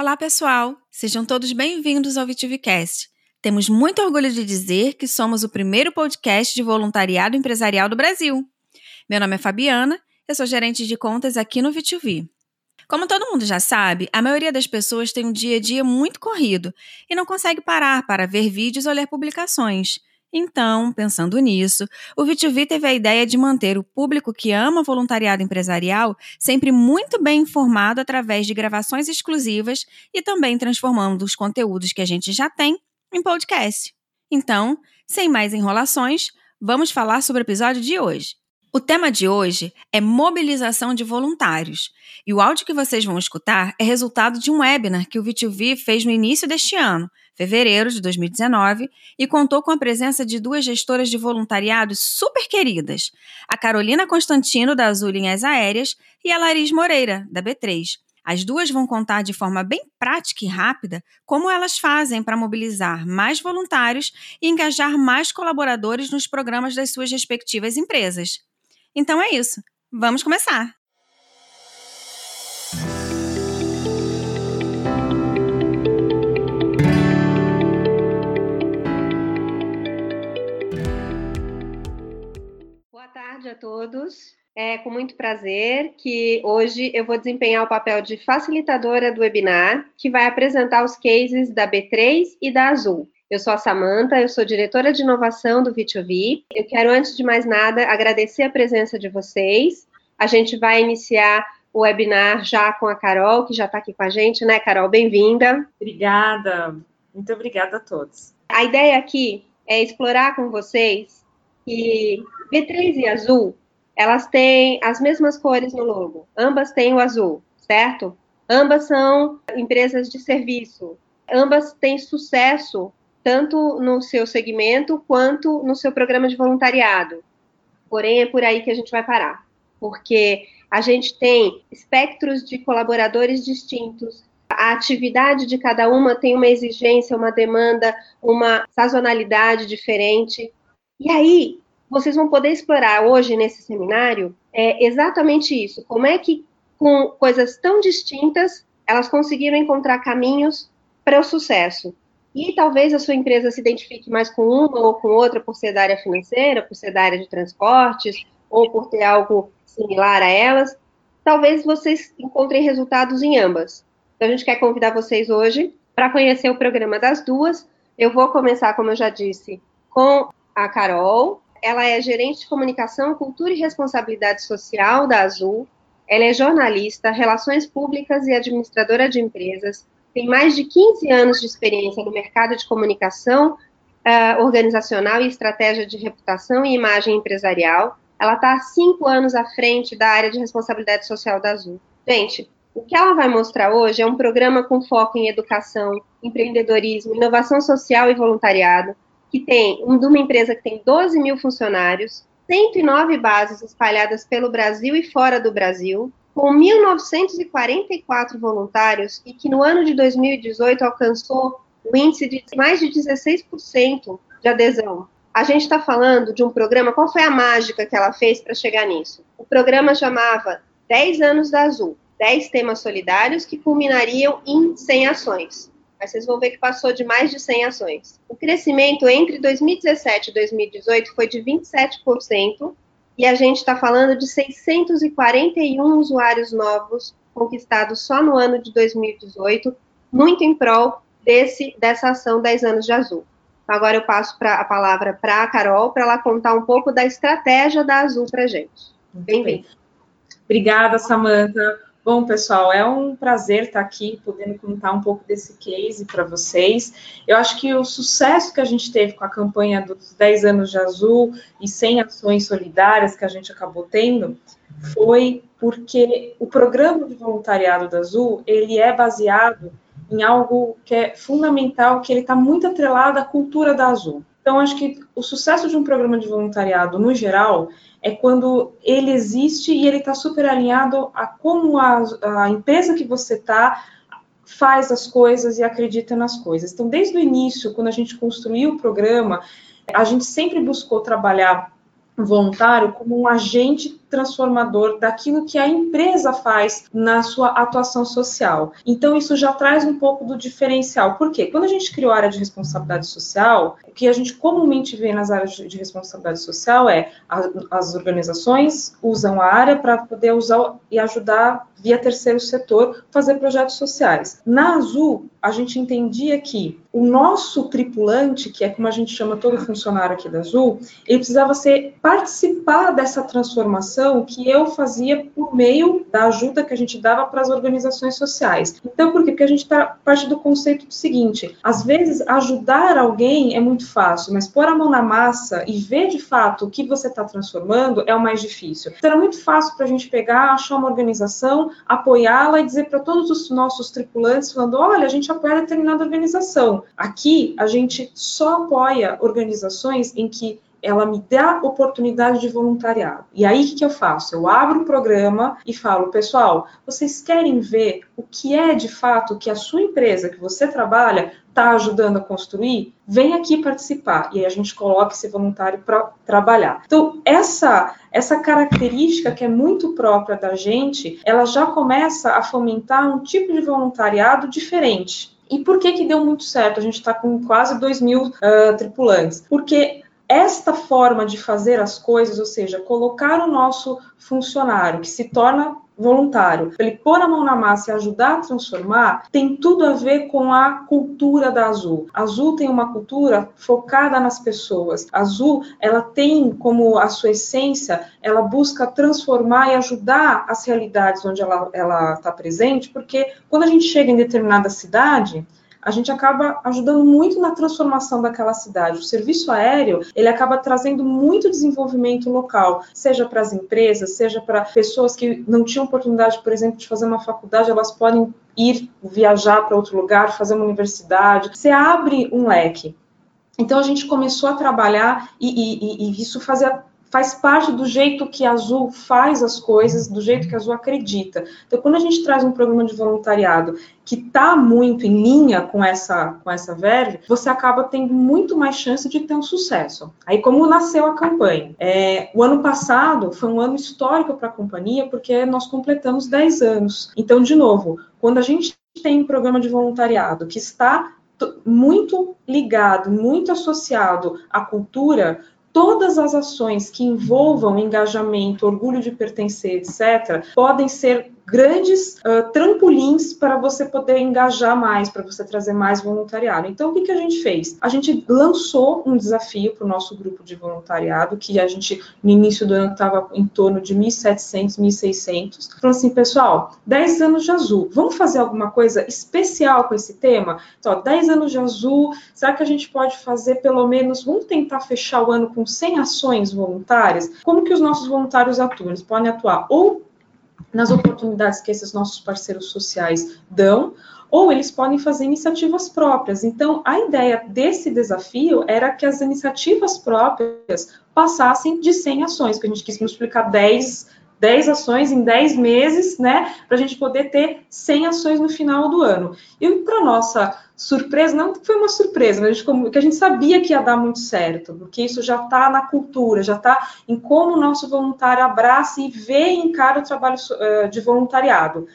Olá, pessoal! Sejam todos bem-vindos ao VitiviCast. Temos muito orgulho de dizer que somos o primeiro podcast de voluntariado empresarial do Brasil. Meu nome é Fabiana, eu sou gerente de contas aqui no VTV. Como todo mundo já sabe, a maioria das pessoas tem um dia a dia muito corrido e não consegue parar para ver vídeos ou ler publicações. Então, pensando nisso, o VTV teve a ideia de manter o público que ama voluntariado empresarial sempre muito bem informado através de gravações exclusivas e também transformando os conteúdos que a gente já tem em podcast. Então, sem mais enrolações, vamos falar sobre o episódio de hoje. O tema de hoje é mobilização de voluntários, e o áudio que vocês vão escutar é resultado de um webinar que o VTV fez no início deste ano, fevereiro de 2019, e contou com a presença de duas gestoras de voluntariado super queridas, a Carolina Constantino, da Azul Linhas Aéreas, e a Laris Moreira, da B3. As duas vão contar de forma bem prática e rápida como elas fazem para mobilizar mais voluntários e engajar mais colaboradores nos programas das suas respectivas empresas. Então é isso. Vamos começar! Tarde a todos. É com muito prazer que hoje eu vou desempenhar o papel de facilitadora do webinar, que vai apresentar os cases da B3 e da Azul. Eu sou a Samanta, eu sou diretora de inovação do VTV. Eu quero, antes de mais nada, agradecer a presença de vocês. A gente vai iniciar o webinar já com a Carol, que já está aqui com a gente, né, Carol? Bem-vinda. Obrigada, muito obrigada a todos. A ideia aqui é explorar com vocês que B3 e Azul, elas têm as mesmas cores no logo, ambas têm o azul, certo? Ambas são empresas de serviço, ambas têm sucesso tanto no seu segmento quanto no seu programa de voluntariado. Porém, é por aí que a gente vai parar, porque a gente tem espectros de colaboradores distintos, a atividade de cada uma tem uma exigência, uma demanda, uma sazonalidade diferente. E aí, vocês vão poder explorar hoje nesse seminário é exatamente isso. Como é que, com coisas tão distintas, elas conseguiram encontrar caminhos para o sucesso. E talvez a sua empresa se identifique mais com uma ou com outra por ser da área financeira, por ser da área de transportes, ou por ter algo similar a elas. Talvez vocês encontrem resultados em ambas. Então, a gente quer convidar vocês hoje para conhecer o programa das duas. Eu vou começar, como eu já disse, com a Carol. Ela é gerente de comunicação, cultura e responsabilidade social da Azul. Ela é jornalista, relações públicas e administradora de empresas tem mais de 15 anos de experiência no mercado de comunicação uh, organizacional e estratégia de reputação e imagem empresarial. Ela está há cinco anos à frente da área de responsabilidade social da Azul. Gente, o que ela vai mostrar hoje é um programa com foco em educação, empreendedorismo, inovação social e voluntariado, que tem de uma empresa que tem 12 mil funcionários, 109 bases espalhadas pelo Brasil e fora do Brasil, com 1.944 voluntários e que no ano de 2018 alcançou o índice de mais de 16% de adesão. A gente está falando de um programa, qual foi a mágica que ela fez para chegar nisso? O programa chamava 10 anos da Azul, 10 temas solidários que culminariam em 100 ações. Mas vocês vão ver que passou de mais de 100 ações. O crescimento entre 2017 e 2018 foi de 27%, e a gente está falando de 641 usuários novos conquistados só no ano de 2018, muito em prol desse, dessa ação 10 anos de azul. Então, agora eu passo pra, a palavra para a Carol, para ela contar um pouco da estratégia da Azul para a gente. Bem-vinda. Obrigada, Samanta. Bom, pessoal, é um prazer estar aqui podendo contar um pouco desse case para vocês. Eu acho que o sucesso que a gente teve com a campanha dos 10 anos de azul e 100 ações solidárias que a gente acabou tendo foi porque o programa de voluntariado da Azul, ele é baseado em algo que é fundamental, que ele está muito atrelado à cultura da Azul. Então, acho que o sucesso de um programa de voluntariado, no geral, é quando ele existe e ele está super alinhado a como a, a empresa que você está faz as coisas e acredita nas coisas. Então, desde o início, quando a gente construiu o programa, a gente sempre buscou trabalhar voluntário como um agente transformador daquilo que a empresa faz na sua atuação social. Então, isso já traz um pouco do diferencial. Por quê? Quando a gente criou a área de responsabilidade social, o que a gente comumente vê nas áreas de responsabilidade social é as organizações usam a área para poder usar e ajudar via terceiro setor fazer projetos sociais. Na Azul, a gente entendia que o nosso tripulante, que é como a gente chama todo funcionário aqui da Azul, ele precisava ser participar dessa transformação que eu fazia por meio da ajuda que a gente dava para as organizações sociais. Então, por quê? Porque a gente está parte do conceito do seguinte: às vezes ajudar alguém é muito fácil, mas pôr a mão na massa e ver de fato o que você está transformando é o mais difícil. Então, era muito fácil para a gente pegar, achar uma organização, apoiá-la e dizer para todos os nossos tripulantes, falando: olha, a gente apoia determinada organização. Aqui, a gente só apoia organizações em que ela me dá oportunidade de voluntariado. E aí, o que, que eu faço? Eu abro o programa e falo, pessoal, vocês querem ver o que é de fato que a sua empresa, que você trabalha, está ajudando a construir? Vem aqui participar. E aí a gente coloca esse voluntário para trabalhar. Então, essa, essa característica que é muito própria da gente, ela já começa a fomentar um tipo de voluntariado diferente. E por que que deu muito certo? A gente está com quase 2 mil uh, tripulantes. Porque esta forma de fazer as coisas, ou seja, colocar o nosso funcionário que se torna voluntário, ele pôr a mão na massa e ajudar a transformar, tem tudo a ver com a cultura da Azul. A Azul tem uma cultura focada nas pessoas. A Azul, ela tem como a sua essência, ela busca transformar e ajudar as realidades onde ela está presente, porque quando a gente chega em determinada cidade, a gente acaba ajudando muito na transformação daquela cidade. O serviço aéreo, ele acaba trazendo muito desenvolvimento local, seja para as empresas, seja para pessoas que não tinham oportunidade, por exemplo, de fazer uma faculdade, elas podem ir viajar para outro lugar, fazer uma universidade. Você abre um leque. Então a gente começou a trabalhar e, e, e isso fazia faz parte do jeito que a Azul faz as coisas, do jeito que a Azul acredita. Então, quando a gente traz um programa de voluntariado que está muito em linha com essa, com essa verve, você acaba tendo muito mais chance de ter um sucesso. Aí, como nasceu a campanha? É, o ano passado foi um ano histórico para a companhia, porque nós completamos 10 anos. Então, de novo, quando a gente tem um programa de voluntariado que está muito ligado, muito associado à cultura, todas as ações que envolvam engajamento, orgulho de pertencer, etc., podem ser grandes uh, trampolins para você poder engajar mais, para você trazer mais voluntariado. Então, o que, que a gente fez? A gente lançou um desafio para o nosso grupo de voluntariado, que a gente, no início do ano, estava em torno de 1.700, 1.600. Falou assim, pessoal, 10 anos de azul, vamos fazer alguma coisa especial com esse tema? Então, 10 anos de azul, será que a gente pode fazer pelo menos, vamos tentar fechar o ano com 100 ações voluntárias? Como que os nossos voluntários atuam? Eles podem atuar ou nas oportunidades que esses nossos parceiros sociais dão, ou eles podem fazer iniciativas próprias. Então, a ideia desse desafio era que as iniciativas próprias passassem de 100 ações, que a gente quis multiplicar 10, 10 ações em 10 meses, né, para a gente poder ter 100 ações no final do ano. E para nossa surpresa, não foi uma surpresa, mas a gente, que a gente sabia que ia dar muito certo, porque isso já está na cultura, já está em como o nosso voluntário abraça e vê e encara o trabalho uh, de voluntariado.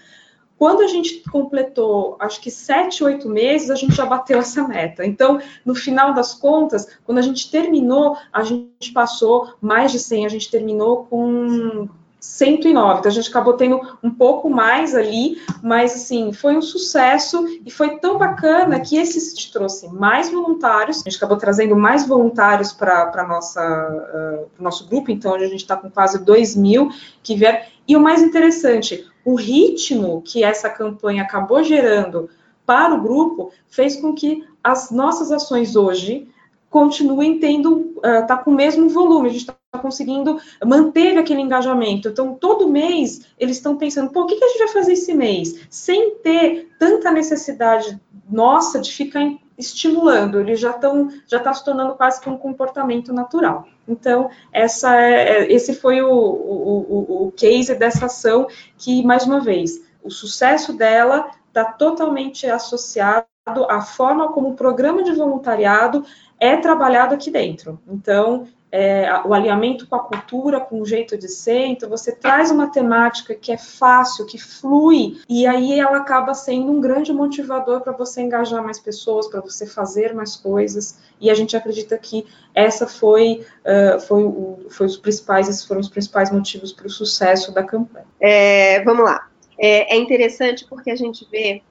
Quando a gente completou, acho que sete, oito meses, a gente já bateu essa meta. Então, no final das contas, quando a gente terminou, a gente passou mais de 100, a gente terminou com 109. Então a gente acabou tendo um pouco mais ali, mas assim, foi um sucesso e foi tão bacana que esse trouxe mais voluntários. A gente acabou trazendo mais voluntários para nossa uh, nosso grupo, então hoje a gente está com quase 2 mil que vieram. E o mais interessante, o ritmo que essa campanha acabou gerando para o grupo fez com que as nossas ações hoje continuem tendo, uh, tá com o mesmo volume, a gente está conseguindo manter aquele engajamento. Então, todo mês, eles estão pensando, pô, o que, que a gente vai fazer esse mês? Sem ter tanta necessidade nossa de ficar estimulando, eles já estão, já está se tornando quase que um comportamento natural. Então, essa é, é esse foi o, o, o, o case dessa ação que, mais uma vez, o sucesso dela está totalmente associado à forma como o programa de voluntariado é trabalhado aqui dentro. Então, é, o alinhamento com a cultura, com o jeito de ser. Então, você traz uma temática que é fácil, que flui, e aí ela acaba sendo um grande motivador para você engajar mais pessoas, para você fazer mais coisas. E a gente acredita que essa foi, uh, foi, o, foi os principais, esses foram os principais motivos para o sucesso da campanha. É, vamos lá. É, é interessante porque a gente vê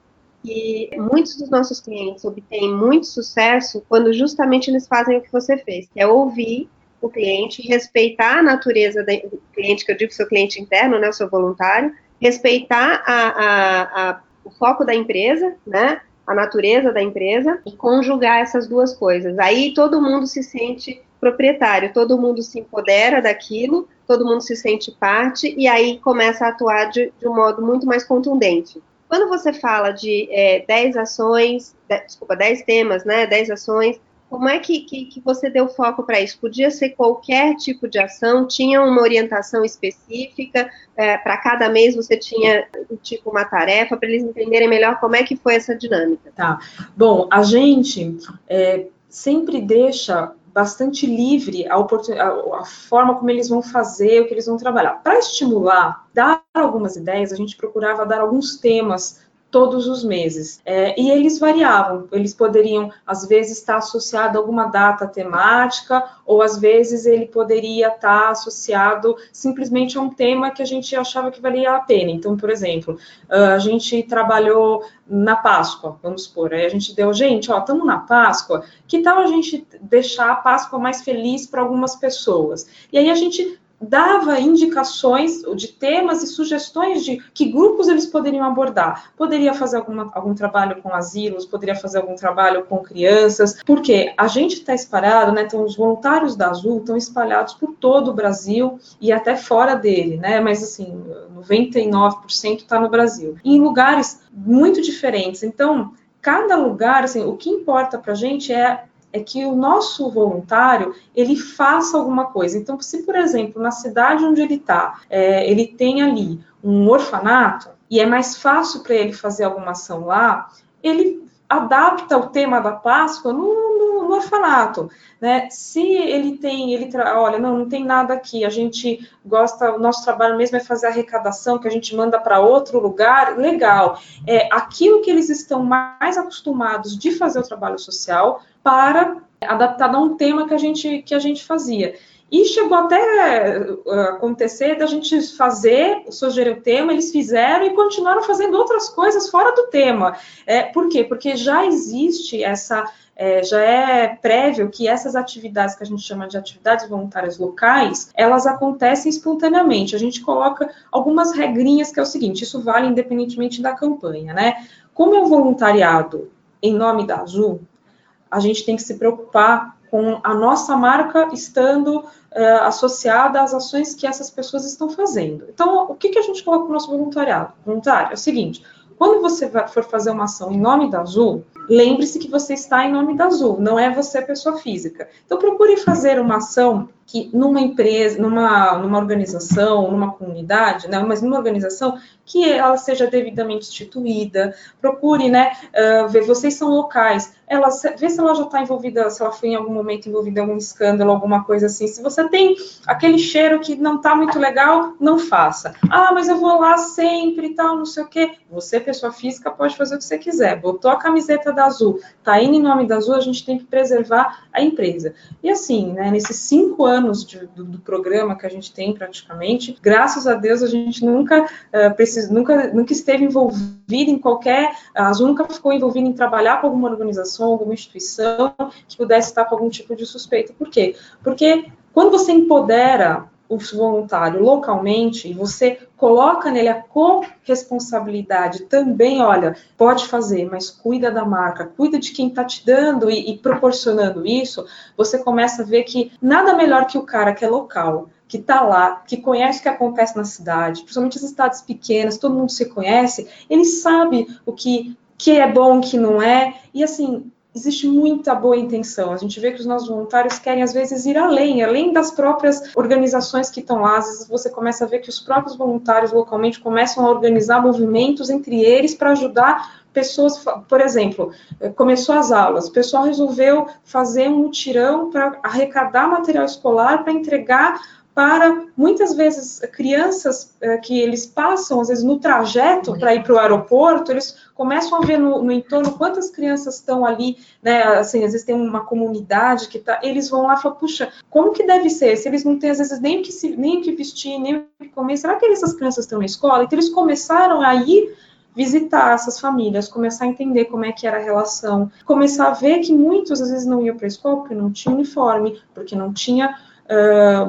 que muitos dos nossos clientes obtêm muito sucesso quando justamente eles fazem o que você fez, que é ouvir o cliente, respeitar a natureza do cliente, que eu digo seu cliente interno, né, seu voluntário, respeitar a, a, a, o foco da empresa, né, a natureza da empresa e conjugar essas duas coisas. Aí todo mundo se sente proprietário, todo mundo se empodera daquilo, todo mundo se sente parte e aí começa a atuar de, de um modo muito mais contundente. Quando você fala de é, 10 ações, de, desculpa, 10 temas, né, 10 ações, como é que, que, que você deu foco para isso? Podia ser qualquer tipo de ação? Tinha uma orientação específica? É, para cada mês você tinha, tipo, uma tarefa, para eles entenderem melhor como é que foi essa dinâmica? Tá. Bom, a gente é, sempre deixa bastante livre a, a, forma como eles vão fazer, o que eles vão trabalhar. Para estimular, dar algumas ideias, a gente procurava dar alguns temas todos os meses. É, e eles variavam, eles poderiam, às vezes, estar associado a alguma data temática, ou às vezes ele poderia estar associado simplesmente a um tema que a gente achava que valia a pena. Então, por exemplo, a gente trabalhou na Páscoa, vamos supor, aí a gente deu, gente, ó, estamos na Páscoa, que tal a gente deixar a Páscoa mais feliz para algumas pessoas? E aí a gente dava indicações de temas e sugestões de que grupos eles poderiam abordar. Poderia fazer alguma, algum trabalho com asilos, poderia fazer algum trabalho com crianças, porque a gente está espalhado, né? Então, os voluntários da Azul estão espalhados por todo o Brasil e até fora dele, né? Mas assim, 99% está no Brasil, em lugares muito diferentes. Então, cada lugar, assim, o que importa para a gente é é que o nosso voluntário ele faça alguma coisa. Então, se por exemplo na cidade onde ele está, é, ele tem ali um orfanato e é mais fácil para ele fazer alguma ação lá, ele adapta o tema da Páscoa no, no, no orfanato, né? Se ele tem, ele olha, não, não tem nada aqui, a gente gosta, o nosso trabalho mesmo é fazer arrecadação, que a gente manda para outro lugar, legal. É aquilo que eles estão mais acostumados de fazer o trabalho social, para adaptar a um tema que a gente, que a gente fazia. E chegou até uh, acontecer da gente fazer, sugerir o tema, eles fizeram e continuaram fazendo outras coisas fora do tema. É, por quê? Porque já existe essa, é, já é prévio que essas atividades que a gente chama de atividades voluntárias locais, elas acontecem espontaneamente. A gente coloca algumas regrinhas que é o seguinte, isso vale independentemente da campanha, né? Como é um voluntariado em nome da Azul, a gente tem que se preocupar com a nossa marca estando é, associada às ações que essas pessoas estão fazendo. Então, o que, que a gente coloca no nosso voluntariado? Voluntário é o seguinte: quando você for fazer uma ação em nome da Azul, lembre-se que você está em nome da Azul, não é você pessoa física. Então, procure fazer uma ação que numa empresa, numa, numa organização, numa comunidade, né, mas numa organização que ela seja devidamente instituída, procure, né, uh, ver, vocês são locais, ela, vê se ela já está envolvida, se ela foi em algum momento envolvida em algum escândalo, alguma coisa assim, se você tem aquele cheiro que não está muito legal, não faça. Ah, mas eu vou lá sempre e tal, não sei o quê. Você, pessoa física, pode fazer o que você quiser, botou a camiseta da Azul, tá indo em nome da Azul, a gente tem que preservar a empresa. E assim, né, nesses cinco anos anos de, do, do, programa que a gente tem praticamente, graças a Deus a gente nunca uh, eh, precisa, nunca, nunca esteve envolvido em qualquer, a Azul nunca ficou envolvida em trabalhar com alguma organização, alguma instituição que pudesse estar com algum tipo de suspeita. Por quê? Porque quando você empodera o voluntário localmente e você coloca nele a corresponsabilidade também, olha, pode fazer, mas cuida da marca, cuida de quem está te dando e, e, proporcionando isso, você começa a ver que nada melhor que o cara que é local, que está lá, que conhece o que acontece na cidade, principalmente as cidades pequenas, todo mundo se conhece, ele sabe o que, que é bom, o que não é, e assim, existe muita boa intenção. A gente vê que os nossos voluntários querem, às vezes, ir além, além das próprias organizações que estão lá. Às vezes você começa a ver que os próprios voluntários localmente começam a organizar movimentos entre eles para ajudar pessoas, por exemplo, eh, começou as aulas, o pessoal resolveu fazer um mutirão para arrecadar material escolar para entregar para muitas vezes crianças é, que eles passam, às vezes no trajeto para ir para o aeroporto, eles começam a ver no, no, entorno quantas crianças estão ali, né? Assim, às vezes tem uma comunidade que tá, eles vão lá e falam, puxa, como que deve ser? Se eles não têm, às vezes, nem que, se, nem que vestir, nem o que comer, será que essas crianças estão na escola? Então, eles começaram a ir visitar essas famílias, começar a entender como é que era a relação, começar a ver que muitos às vezes não iam para a escola porque não tinha uniforme, porque não tinha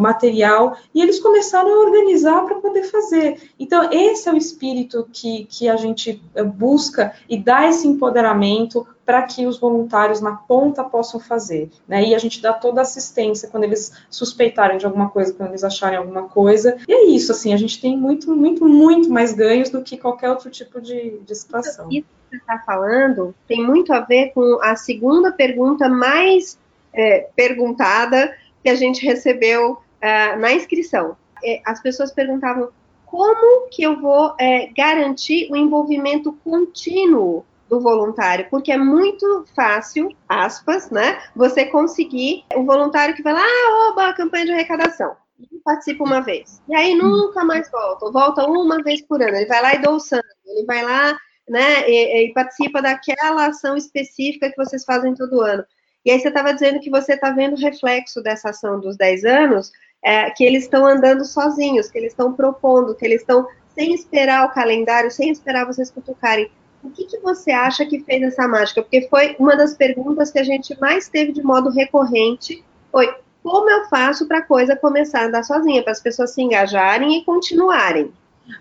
material, e eles começaram a organizar para poder fazer. Então, esse é o espírito que, que a gente busca e dá esse empoderamento para que os voluntários na ponta possam fazer. Né? E a gente dá toda a assistência quando eles suspeitarem de alguma coisa, quando eles acharem alguma coisa. E é isso, assim, a gente tem muito, muito, muito mais ganhos do que qualquer outro tipo de, de situação. Isso que você está falando tem muito a ver com a segunda pergunta mais é, perguntada que a gente recebeu uh, na inscrição. É, as pessoas perguntavam como que eu vou é, garantir o envolvimento contínuo do voluntário, porque é muito fácil, aspas, né, você conseguir o voluntário que vai lá, ah, oba, campanha de arrecadação, e participa uma vez, e aí nunca mais volta, volta uma vez por ano, ele vai lá e dá o sangue, ele vai lá, né, e, e participa daquela ação específica que vocês fazem todo ano. E aí você estava dizendo que você está vendo o reflexo dessa ação dos 10 anos, é, que eles estão andando sozinhos, que eles estão propondo, que eles estão sem esperar o calendário, sem esperar vocês cutucarem. O que, que você acha que fez essa mágica? Porque foi uma das perguntas que a gente mais teve de modo recorrente, foi como eu faço para a coisa começar a andar sozinha, para as pessoas se engajarem e continuarem?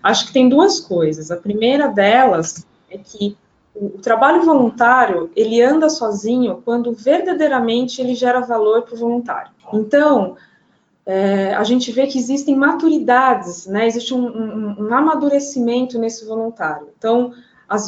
Acho que tem duas coisas. A primeira delas é que o trabalho voluntário, ele anda sozinho quando verdadeiramente ele gera valor para o voluntário. Então, é, a gente vê que existem maturidades, né? Existe um, um, um amadurecimento nesse voluntário. Então,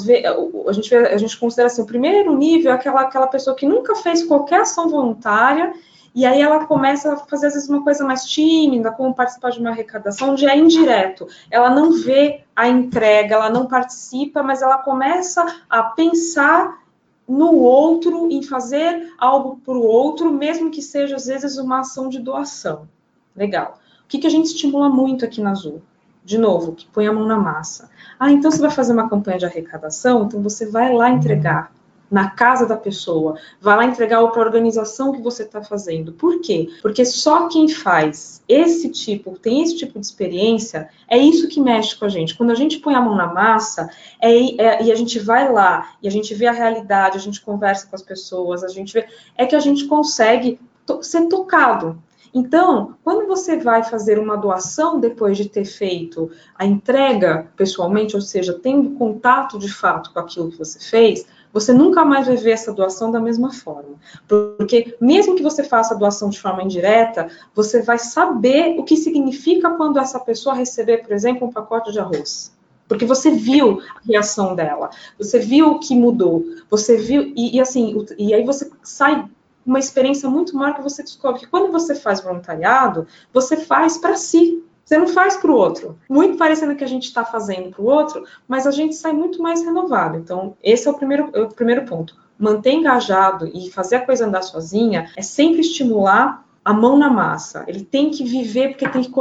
vezes, a gente, a gente considera assim, o primeiro nível é aquela, aquela pessoa que nunca fez qualquer ação voluntária e aí ela começa a fazer, às vezes, uma coisa mais tímida, como participar de uma arrecadação, onde é indireto. Ela não vê a entrega, ela não participa, mas ela começa a pensar no outro, em fazer algo para o outro, mesmo que seja, às vezes, uma ação de doação. Legal. O que, que a gente estimula muito aqui na Azul? De novo, que põe a mão na massa. Ah, então você vai fazer uma campanha de arrecadação, então você vai lá entregar na casa da pessoa, vai lá entregar para a organização que você está fazendo. Por quê? Porque só quem faz esse tipo, tem esse tipo de experiência, é isso que mexe com a gente. Quando a gente põe a mão na massa é, é, e a gente vai lá e a gente vê a realidade, a gente conversa com as pessoas, a gente vê, é que a gente consegue to ser tocado. Então, quando você vai fazer uma doação depois de ter feito a entrega pessoalmente, ou seja, tendo contato de fato com aquilo que você fez, você nunca mais vai ver essa doação da mesma forma. Porque, mesmo que você faça a doação de forma indireta, você vai saber o que significa quando essa pessoa receber, por exemplo, um pacote de arroz. Porque você viu a reação dela, você viu o que mudou, você viu, e, e assim, e aí você sai uma experiência muito maior que você descobre que quando você faz voluntariado, você faz para si, você não faz para o outro. Muito parecendo que a gente está fazendo para o outro, mas a gente sai muito mais renovado. Então, esse é o primeiro, é o primeiro ponto. Manter engajado e fazer a coisa andar sozinha é sempre estimular a mão na massa. Ele tem que viver porque tem que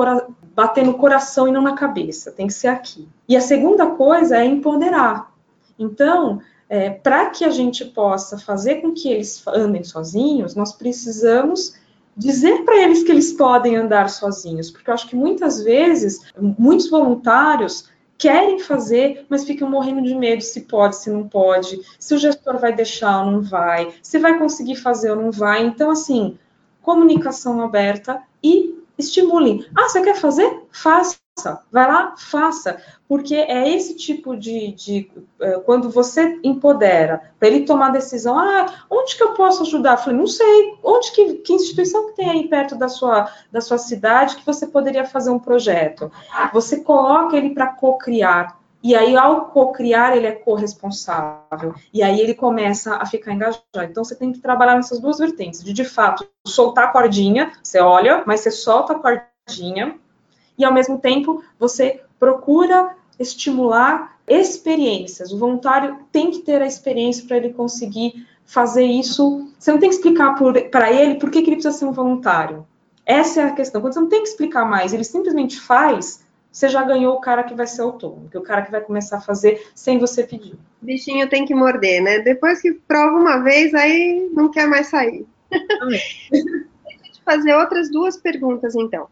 bater no coração e não na cabeça. Tem que ser aqui. E a segunda coisa é empoderar. Então, é, para que a gente possa fazer com que eles andem sozinhos, nós precisamos dizer para eles que eles podem andar sozinhos, porque eu acho que muitas vezes muitos voluntários querem fazer, mas ficam morrendo de medo se pode, se não pode, se o gestor vai deixar ou não vai, se vai conseguir fazer ou não vai. Então, assim, comunicação aberta e estimulem. Ah, você quer fazer? Faça vai lá, faça, porque é esse tipo de, de uh, quando você empodera para ele tomar decisão, ah, onde que eu posso ajudar? Eu falei, não sei, onde que, que instituição que tem aí perto da sua, da sua cidade que você poderia fazer um projeto? Você coloca ele para co-criar, e aí, ao co-criar, ele é corresponsável. E aí ele começa a ficar engajado. Então, você tem que trabalhar nessas duas vertentes. De, de fato, soltar a cordinha, você olha, mas você solta a cordinha, e ao mesmo tempo você procura estimular experiências. O voluntário tem que ter a experiência para ele conseguir fazer isso. Você não tem que explicar para ele por que, que ele precisa ser um voluntário. Essa é a questão. Quando você não tem que explicar mais, ele simplesmente faz, você já ganhou o cara que vai ser autônomo, que é o cara que vai começar a fazer sem você pedir. Bichinho tem que morder, né? Depois que prova uma vez, aí não quer mais sair. Deixa eu te fazer outras duas perguntas, então.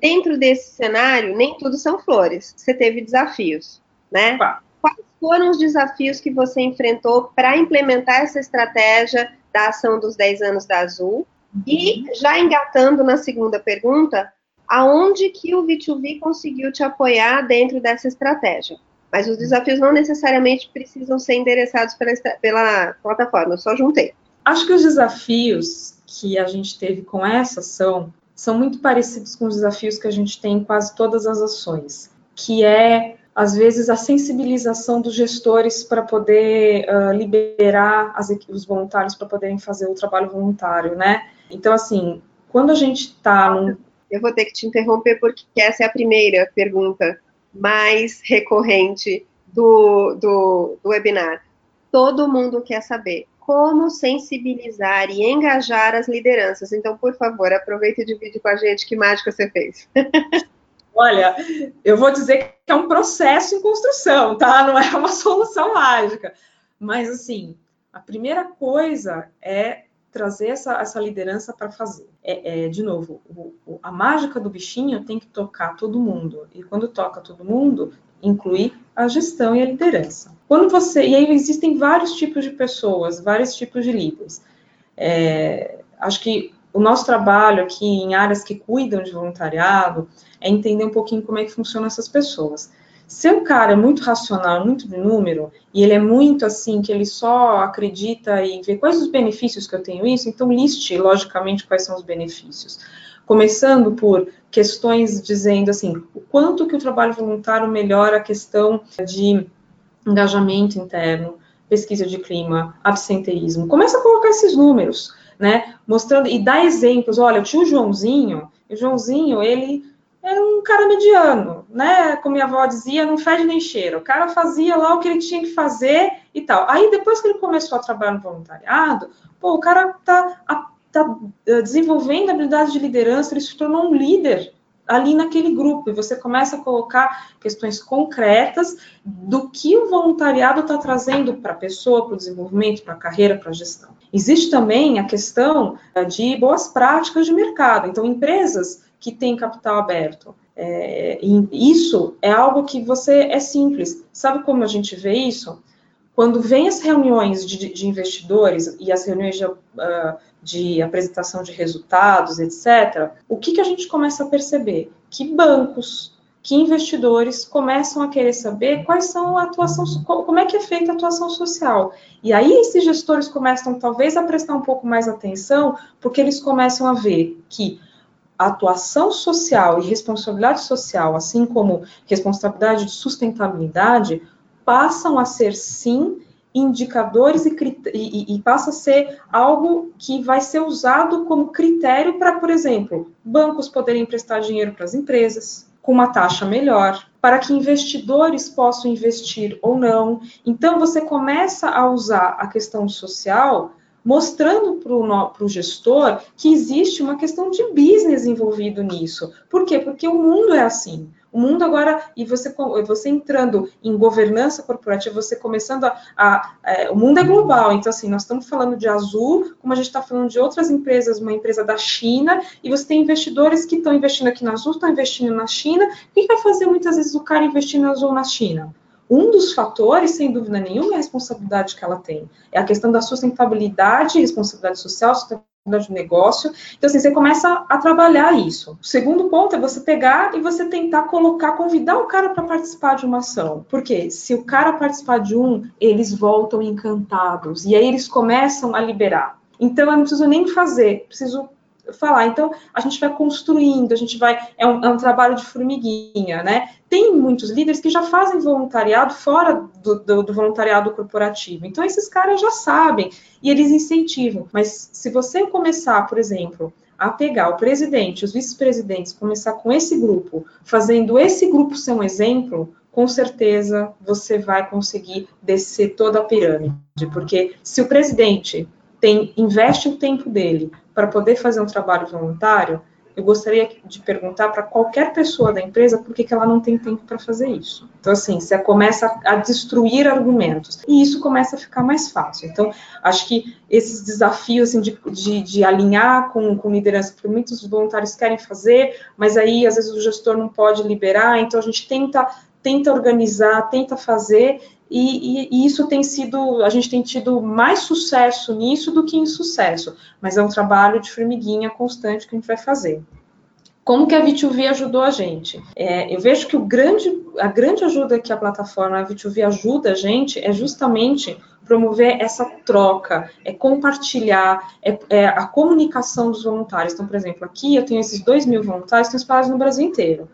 Dentro desse cenário, nem tudo são flores. Você teve desafios, né? Quais foram os desafios que você enfrentou para implementar essa estratégia da ação dos 10 anos da Azul? E já engatando na segunda pergunta, aonde que o V2V conseguiu te apoiar dentro dessa estratégia. Mas os desafios não necessariamente precisam ser endereçados pela, pela plataforma, eu só juntei. Acho que os desafios que a gente teve com essa ação são muito parecidos com os desafios que a gente tem em quase todas as ações, que é às vezes a sensibilização dos gestores para poder uh, liberar as, os voluntários para poderem fazer o trabalho voluntário, né? Então assim, quando a gente está num eu vou ter que te interromper porque essa é a primeira pergunta mais recorrente do, do, do webinar. Todo mundo quer saber como sensibilizar e engajar as lideranças. Então, por favor, aproveita e divide com a gente que mágica você fez. Olha, eu vou dizer que é um processo em construção, tá? Não é uma solução mágica. Mas, assim, a primeira coisa é trazer essa, essa liderança para fazer. É, é, de novo, o, o, a mágica do bichinho tem que tocar todo mundo. E quando toca todo mundo, inclui a gestão e a liderança. Quando você. E aí existem vários tipos de pessoas, vários tipos de líderes. É, acho que o nosso trabalho aqui em áreas que cuidam de voluntariado é entender um pouquinho como é que funcionam essas pessoas. Se o cara é muito racional, muito de número, e ele é muito assim, que ele só acredita e vê quais os benefícios que eu tenho isso, então liste, logicamente, quais são os benefícios. Começando por questões dizendo assim, o quanto que o trabalho voluntário melhora a questão de engajamento interno, pesquisa de clima, absenteísmo. Começa a colocar esses números, né? Mostrando e dá exemplos. Olha, o tio Joãozinho, o Joãozinho, ele era um cara mediano, né? Como minha avó dizia, não fede nem cheira. O cara fazia lá o que ele tinha que fazer e tal. Aí depois que ele começou a trabalhar no voluntariado, pô, o cara tá, tá eh, desenvolvendo habilidade de liderança, ele se tornou um líder ali naquele grupo, e você começa a colocar questões concretas do que o voluntariado está trazendo para a pessoa, para o desenvolvimento, para a carreira, para a gestão. Existe também a questão eh, de boas práticas de mercado. Então, empresas que tem capital aberto. É, isso é algo que você é simples. Sabe como a gente vê isso? Quando vem as reuniões de, de investidores e as reuniões de, uh, de, apresentação de resultados, etc., o que, que a gente começa a perceber? Que bancos, que investidores começam a querer saber quais são a atuação, como é que é feita a atuação social. E aí esses gestores começam talvez a prestar um pouco mais atenção, porque eles começam a ver que atuação social e responsabilidade social, assim como responsabilidade de sustentabilidade, passam a ser sim indicadores e, e, e, passa a ser algo que vai ser usado como critério para, por exemplo, bancos poderem emprestar dinheiro para as empresas com uma taxa melhor, para que investidores possam investir ou não. Então, você começa a usar a questão social mostrando para o gestor que existe uma questão de business envolvido nisso. Por quê? Porque o mundo é assim. O mundo agora, e você, você entrando em governança corporativa, você começando a, a, é, O mundo é global, então, assim, nós estamos falando de Azul, como a gente está falando de outras empresas, uma empresa da China, e você tem investidores que estão investindo aqui na Azul, estão investindo na China. O que vai fazer muitas vezes o cara investir na Azul na China? Um dos fatores, sem dúvida nenhuma, é a responsabilidade que ela tem. É a questão da sustentabilidade, responsabilidade social, do negócio. Então, assim, você começa a trabalhar isso. O segundo ponto é você pegar e você tentar colocar, convidar o cara para participar de uma ação. Porque se o cara participar de um, eles voltam encantados. E aí eles começam a liberar. Então, eu não preciso nem fazer, preciso falar. Então, a gente vai construindo, a gente vai. É um, é um, trabalho de formiguinha, né? Tem muitos líderes que já fazem voluntariado fora do, do, do, voluntariado corporativo. Então, esses caras já sabem e eles incentivam. Mas se você começar, por exemplo, a pegar o presidente, os vice-presidentes, começar com esse grupo, fazendo esse grupo ser um exemplo, com certeza você vai conseguir descer toda a pirâmide, porque se o presidente tem investe o tempo dele para poder fazer um trabalho voluntário, eu gostaria de perguntar para qualquer pessoa da empresa por que, que ela não tem tempo para fazer isso. Então, assim, você começa a destruir argumentos e isso começa a ficar mais fácil. Então, acho que esses desafios assim, de, de, de alinhar com, com liderança, que muitos voluntários querem fazer, mas aí às vezes o gestor não pode liberar, então a gente tenta tenta organizar, tenta fazer, e, e, e, isso tem sido, a gente tem tido mais sucesso nisso do que insucesso, mas é um trabalho de formiguinha constante que a gente vai fazer. Como que a V2V ajudou a gente? É, eu vejo que grande, a grande ajuda que a plataforma a V2V ajuda a gente é justamente promover essa troca, é compartilhar, é, é, a comunicação dos voluntários. Então, por exemplo, aqui eu tenho esses dois mil voluntários que estão espalhados no Brasil inteiro.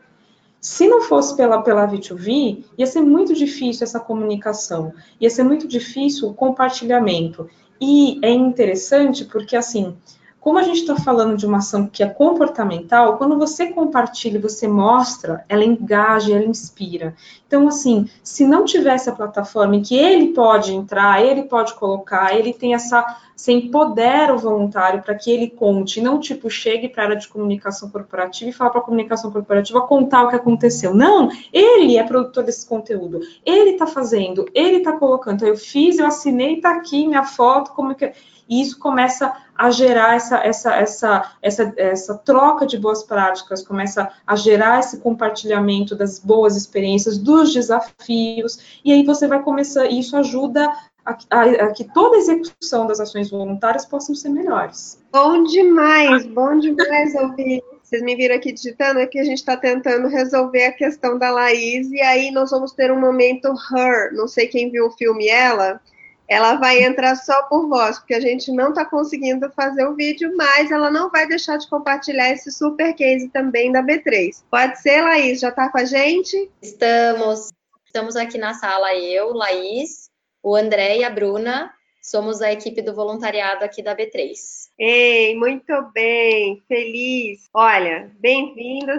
Se não fosse pela, pela V2V, ia ser muito difícil essa comunicação, ia ser muito difícil o compartilhamento. E é interessante porque, assim, como a gente está falando de uma ação que é comportamental, quando você compartilha, você mostra, ela engaja, ela inspira. Então, assim, se não tivesse a plataforma em que ele pode entrar, ele pode colocar, ele tem essa. Você empodera o voluntário para que ele conte, não tipo chegue para a área de comunicação corporativa e fala para a comunicação corporativa contar o que aconteceu. Não, ele é produtor desse conteúdo, ele está fazendo, ele está colocando. Então, eu fiz, eu assinei, está aqui minha foto, como que e isso começa a gerar essa, essa, essa, essa, essa troca de boas práticas, começa a gerar esse compartilhamento das boas experiências, dos desafios, e aí você vai começar, e isso ajuda a, a, a, que toda a execução das ações voluntárias possam ser melhores. Bom demais, bom demais ouvir. Vocês me viram aqui digitando, é que a gente está tentando resolver a questão da Laís, e aí nós vamos ter um momento her. Não sei quem viu o filme Ela, ela vai entrar só por voz, porque a gente não está conseguindo fazer o vídeo, mas ela não vai deixar de compartilhar esse super case também da B3. Pode ser, Laís? Já está com a gente? Estamos. Estamos aqui na sala, eu, Laís, o André e a Bruna, somos a equipe do voluntariado aqui da B3. Ei, muito bem, feliz. Olha, bem-vindo.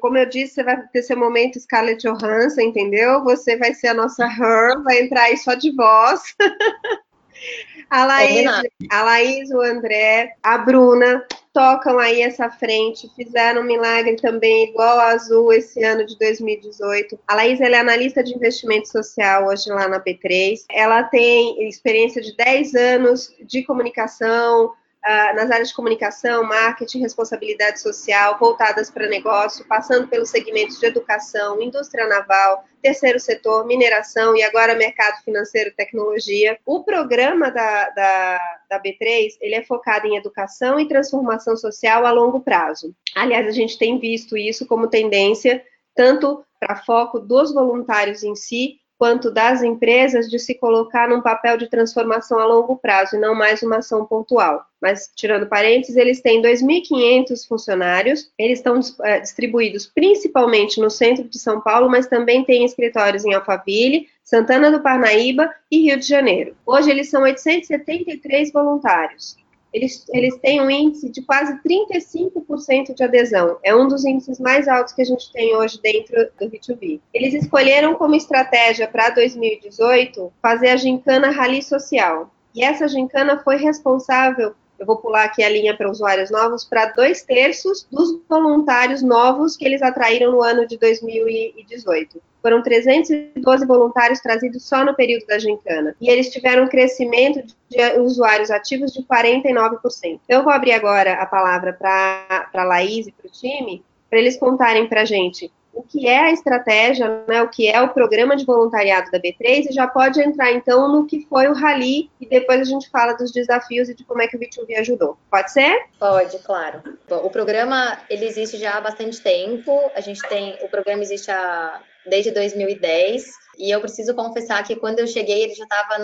Como eu disse, você vai ter seu momento Scarlett Johansson, entendeu? Você vai ser a nossa her, vai entrar aí só de voz. a Laís, a Laís, o André, a Bruna tocam aí essa frente, fizeram um milagre também igual a Azul esse ano de 2018. A Laís é analista de investimento social hoje lá na P3. Ela tem experiência de 10 anos de comunicação, uh, nas áreas de comunicação, marketing, responsabilidade social, voltadas para negócio, passando pelos segmentos de educação, indústria naval, terceiro setor, mineração e agora mercado financeiro e tecnologia. O programa da, da, da B3, ele é focado em educação e transformação social a longo prazo. Aliás, a gente tem visto isso como tendência, tanto para foco dos voluntários em si, quanto das empresas de se colocar num papel de transformação a longo prazo e não mais uma ação pontual. Mas, tirando parênteses, eles têm 2.500 funcionários, eles estão é, distribuídos principalmente no centro de São Paulo, mas também têm escritórios em Alphaville, Santana do Parnaíba e Rio de Janeiro. Hoje eles são 873 voluntários eles, eles têm um índice de quase 35% de adesão. É um dos índices mais altos que a gente tem hoje dentro do B2B. Eles escolheram como estratégia para 2018 fazer a gincana Rally Social. E essa gincana foi responsável eu vou pular aqui a linha para usuários novos, para dois terços dos voluntários novos que eles atraíram no ano de 2018. Foram 312 voluntários trazidos só no período da gincana. E eles tiveram um crescimento de usuários ativos de 49%. Então, eu vou abrir agora a palavra para a Laís e para o time, para eles contarem para a gente o que é a estratégia, né, o que é o programa de voluntariado da B3 e já pode entrar então no que foi o Rally e depois a gente fala dos desafios e de como é que o B2B ajudou. Pode ser? Pode, claro. Bom, o programa ele existe já há bastante tempo. A gente tem o programa existe há, desde 2010 e eu preciso confessar que quando eu cheguei ele já estava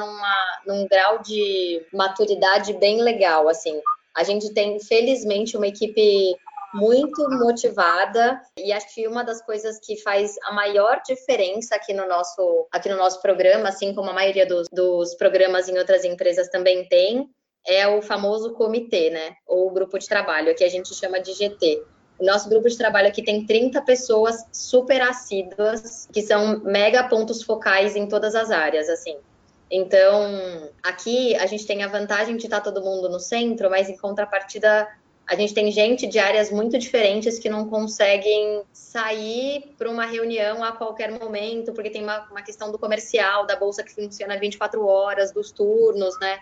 num grau de maturidade bem legal, assim. A gente tem, felizmente, uma equipe muito motivada e acho que uma das coisas que faz a maior diferença aqui no nosso, aqui no nosso programa, assim como a maioria dos, dos programas em outras empresas também tem, é o famoso comitê, né? Ou grupo de trabalho, que a gente chama de GT. O nosso grupo de trabalho aqui tem 30 pessoas super assíduas, que são mega pontos focais em todas as áreas, assim. Então, aqui a gente tem a vantagem de estar todo mundo no centro, mas em contrapartida, a gente tem gente de áreas muito diferentes que não conseguem sair para uma reunião a qualquer momento, porque tem uma, uma questão do comercial, da bolsa que funciona 24 horas, dos turnos, né?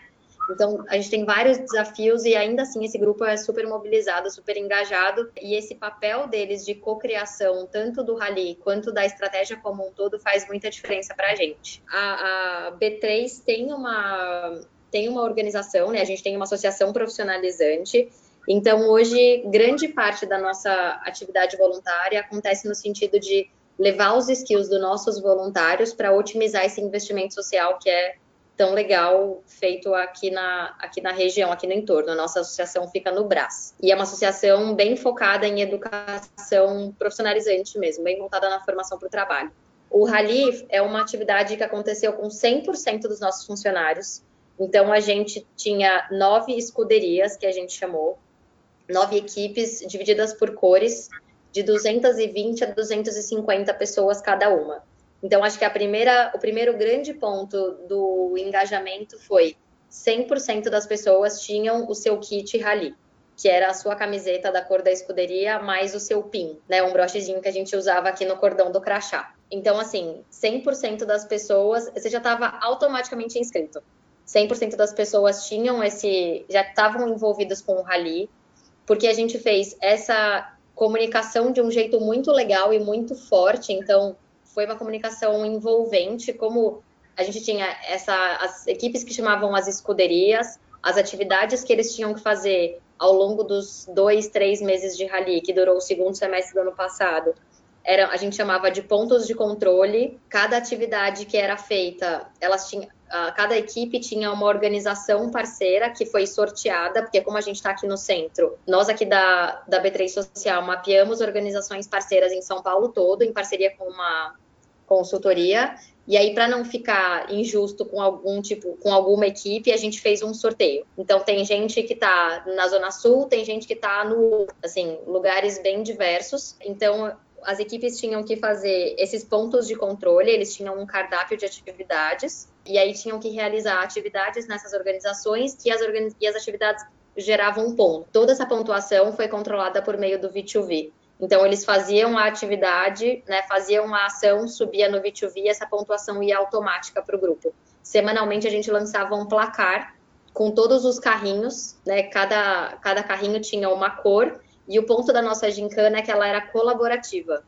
Então, a gente tem vários desafios e ainda assim esse grupo é super mobilizado, super engajado. E esse papel deles de cocriação, tanto do Rally quanto da estratégia como um todo, faz muita diferença para a gente. A B3 tem uma, tem uma organização, né? A gente tem uma associação profissionalizante. Então, hoje, grande parte da nossa atividade voluntária acontece no sentido de levar os skills dos nossos voluntários para otimizar esse investimento social que é tão legal feito aqui na, aqui na região, aqui no entorno. A nossa associação fica no Brás. E é uma associação bem focada em educação profissionalizante mesmo, bem voltada na formação para o trabalho. O Rally é uma atividade que aconteceu com 100% dos nossos funcionários. Então, a gente tinha nove escuderias, que a gente chamou, nove equipes divididas por cores, de 220 a 250 pessoas cada uma. Então, acho que a primeira, o primeiro grande ponto do engajamento foi 100% das pessoas tinham o seu kit rally, que era a sua camiseta da cor da escuderia, mais o seu pin, né? Um brochezinho que a gente usava aqui no cordão do crachá. Então, assim, 100% das pessoas, você já estava automaticamente inscrito. 100% das pessoas tinham esse, já estavam envolvidos com o rally, porque a gente fez essa comunicação de um jeito muito legal e muito forte. Então, foi uma comunicação envolvente, como a gente tinha essa, as equipes que chamavam as escuderias, as atividades que eles tinham que fazer ao longo dos dois, três meses de rally, que durou o segundo semestre do ano passado, era, a gente chamava de pontos de controle. Cada atividade que era feita, elas tinham, cada equipe tinha uma organização parceira que foi sorteada, porque como a gente está aqui no centro, nós aqui da, da B3 Social mapeamos organizações parceiras em São Paulo todo, em parceria com uma consultoria. E aí, para não ficar injusto com algum tipo, com alguma equipe, a gente fez um sorteio. Então, tem gente que está na Zona Sul, tem gente que está no, assim, lugares bem diversos. Então, as equipes tinham que fazer esses pontos de controle, eles tinham um cardápio de atividades, e aí tinham que realizar atividades nessas organizações que as, organiz... e as atividades geravam um ponto. Toda essa pontuação foi controlada por meio do V2V. Então, eles faziam a atividade, né, faziam a ação, subia no V2V e essa pontuação ia automática para o grupo. Semanalmente, a gente lançava um placar com todos os carrinhos, né, cada, cada carrinho tinha uma cor, e o ponto da nossa gincana é que ela era colaborativa.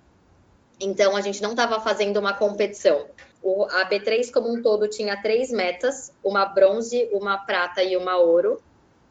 Então, a gente não estava fazendo uma competição. O, a B3 como um todo tinha três metas, uma bronze, uma prata e uma ouro,